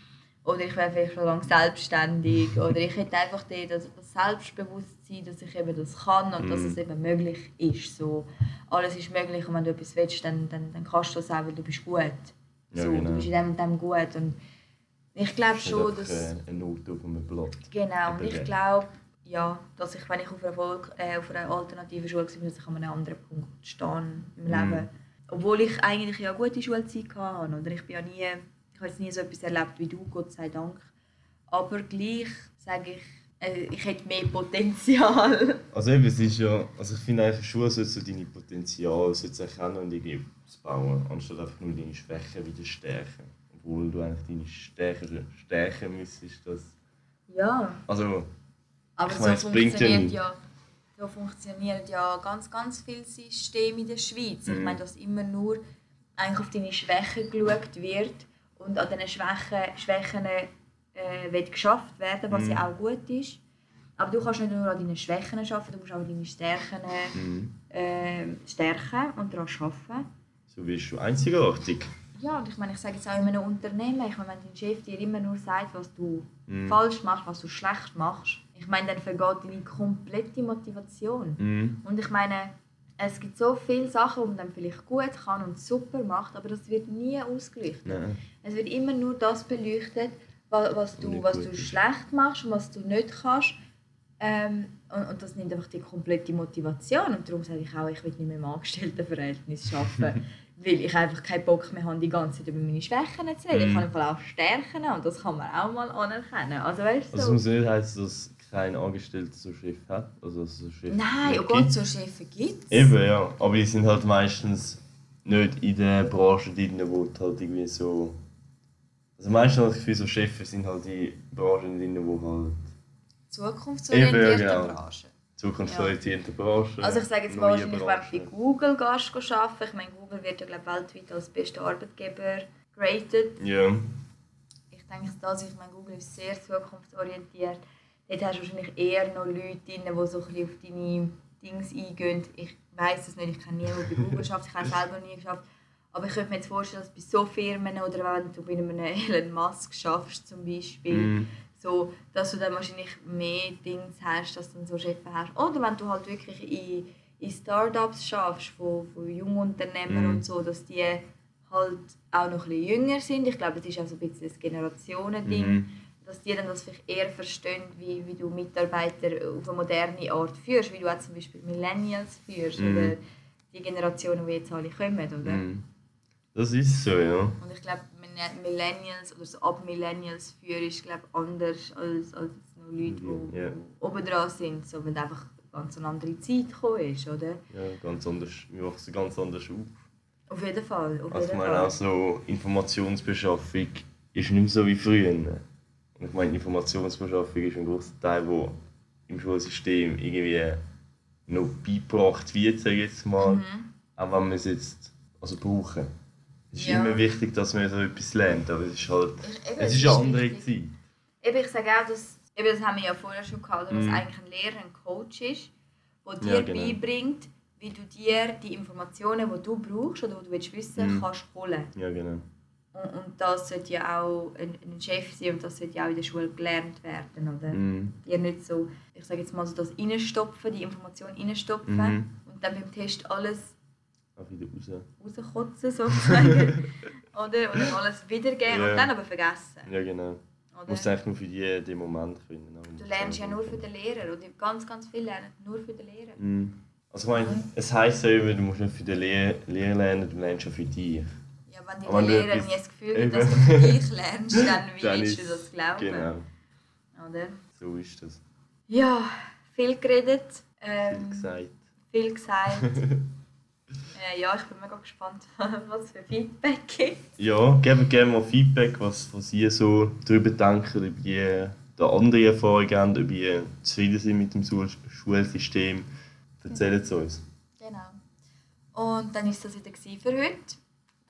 oder ich wäre vielleicht schon lange selbstständig oder ich hätte einfach das, das Selbstbewusstsein, dass ich eben das kann und mm. dass es eben möglich ist. So, alles ist möglich und wenn du etwas willst, dann, dann, dann kannst du das auch, weil du bist gut. Ja, so, genau. Du bist in dem und dem gut. Und ich glaube schon, dass... Eine Note auf einem Blatt. Genau, und ich glaube, ja, dass ich, wenn ich auf einer, Volk, äh, auf einer alternativen Schule war, dass ich an einem anderen Punkt stehe im Leben. Mm. Obwohl ich eigentlich ja eine gute Schulzeit hatte. Oder ich bin ja nie, ich habe jetzt nie so etwas erlebt wie du, Gott sei Dank. Aber gleich sage ich, äh, ich hätte mehr Potenzial. Also eben, es ist ja, also ich finde eigentlich, Schule sollte so deine Potenziale erkennen und irgendwie bauen, anstatt einfach nur deine Schwächen wieder stärken. Obwohl du eigentlich deine Stärken stärken müsstest. Das ja. Also, aber so meine, funktioniert ja, so funktioniert ja ganz, ganz viele Systeme in der Schweiz. Mhm. Ich meine, dass immer nur eigentlich auf deine Schwächen geschaut wird und an diesen Schwächen, Schwächen äh, wird geschafft werden, was mhm. ja auch gut ist. Aber du kannst nicht nur an deinen Schwächen arbeiten, du musst auch an deine Stärken mhm. äh, stärken und daran arbeiten. So bist du einzigartig. Ja, und ich meine, ich sage jetzt auch in einem Unternehmen, ich meine, wenn dein Chef dir immer nur sagt, was du mm. falsch machst, was du schlecht machst, ich meine, dann vergeht deine komplette Motivation. Mm. Und ich meine, es gibt so viele Sachen, die man dann vielleicht gut kann und super macht, aber das wird nie ausgeleuchtet. Nein. Es wird immer nur das beleuchtet, was, was du, was du schlecht machst und was du nicht kannst. Ähm, und, und, das nimmt einfach die komplette Motivation. Und darum sage ich auch, ich will nicht mehr im Angestelltenverhältnis arbeiten. weil ich einfach keinen Bock mehr habe, die ganze Zeit über meine Schwächen zu reden. Mm. Ich mhm. habe auch Stärken und das kann man auch mal anerkennen. Also, weißt du, also, muss nicht heißen, dass kein Angestellter so Chef hat? Also, so Chef Nein, oh Gott, so Chefs gibt es. Eben, ja. Aber die sind halt meistens nicht in der Branche drin, wo halt irgendwie so... Also meistens habe ich das Gefühl, so Chefs sind halt die Branchen drin, wo halt... Zukunftsorientierte Eben, genau. Branche. Zukunftsorientierte ja. Branche. Also ich sage jetzt wahrscheinlich, wenn du bei Google gehst, arbeiten ich meine, Google wird ja glaub, weltweit als bester Arbeitgeber geratet. Ja. Ich denke, das ich meine, Google ist sehr zukunftsorientiert. Dort hast du wahrscheinlich eher noch Leute drin, die so ein auf deine Dings eingehen. Ich weiß es nicht, ich kenne niemanden, der bei Google geschafft ich habe selber nie geschafft. Aber ich könnte mir jetzt vorstellen, dass bei so Firmen oder wenn du bei einem Elon Musk schaffst zum Beispiel, mm. so, dass du dann wahrscheinlich mehr Dinge hast, dass du dann so Chefs hast. Oder wenn du halt wirklich in, in Startups schaffst, von, von jungen Unternehmern mm. und so, dass die halt auch noch ein bisschen jünger sind. Ich glaube, das ist auch so ein bisschen das Generationending. Mm dass die dann das vielleicht eher verstehen, wie, wie du Mitarbeiter auf eine moderne Art führst, wie du auch zum Beispiel Millennials führst mm. oder die Generationen, die jetzt alle kommen, oder? Mm. Das ist so, ja. Und ich glaube, Millennials oder so ab Millennials führen ist glaube anders als, als noch Leute, die yeah. oben dran sind, so, wenn einfach ganz eine andere Zeit gekommen ist, oder? Ja, ganz anders, wir wachsen ganz anders auf. Auf jeden Fall. Auf also jeden ich meine auch so Informationsbeschaffung ist nicht mehr so wie früher. Und ich meine, Informationsbeschaffung ist ein großer Teil, der im Schulsystem irgendwie noch beigebracht wird, sage ich jetzt mal. Mhm. Auch wenn wir es jetzt also brauchen. Es ist ja. immer wichtig, dass man so etwas lernt, aber es ist halt eben, es ist eine andere Zeit. Eben, ich sage auch, dass, eben, das haben wir ja vorher schon gehabt, dass mhm. eigentlich ein Lehrer ein Coach ist, der dir ja, genau. beibringt, wie du dir die Informationen, die du brauchst oder die du willst wissen, mhm. kannst holen. Ja, genau. Und, und das sollte ja auch ein, ein, Chef sein und das sollte ja auch in der Schule gelernt werden. Oder? Mm. Die nicht so, ich sage jetzt mal so, das reinstopfen, die Information reinstopfen mm. und dann beim Test alles auch wieder raus. rauskotzen sozusagen. oder? Und dann alles wiedergeben ja. und dann aber vergessen. Ja, genau. Du musst eigentlich nur für die, den Moment finden. Du lernst ja nur für den Lehrer und ganz, ganz viel lernen nur für den Lehrer. Mm. Also ich meine, mhm. es heisst ja immer, du musst nicht für den Lehrer lernen, du lernst ja für dich wenn die Lehrer mir das Gefühl hat, dass du dich lernst, dann wie dann willst du das glauben? Genau. Oder? So ist das. Ja, viel geredet. Ähm, viel gesagt. Viel gesagt. äh, ja, ich bin mega gespannt, was für Feedback gibt. Ja, gebt gerne mal Feedback, was, was ihr so darüber denkt, über die, die andere Erfahrung habt, ob ihr zufrieden sind mit dem Schulsystem. Erzählt es uns. Genau. Und dann war das wieder für heute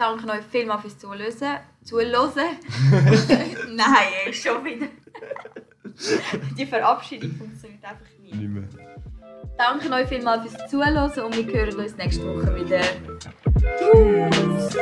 danken euch vielmals fürs Zuhören. Zuhören? Nein, ey, schon wieder. Die Verabschiedung funktioniert einfach nie. nicht. Mehr. Danke euch vielmals fürs Zuhören und wir hören uns nächste Woche wieder. Tschüss!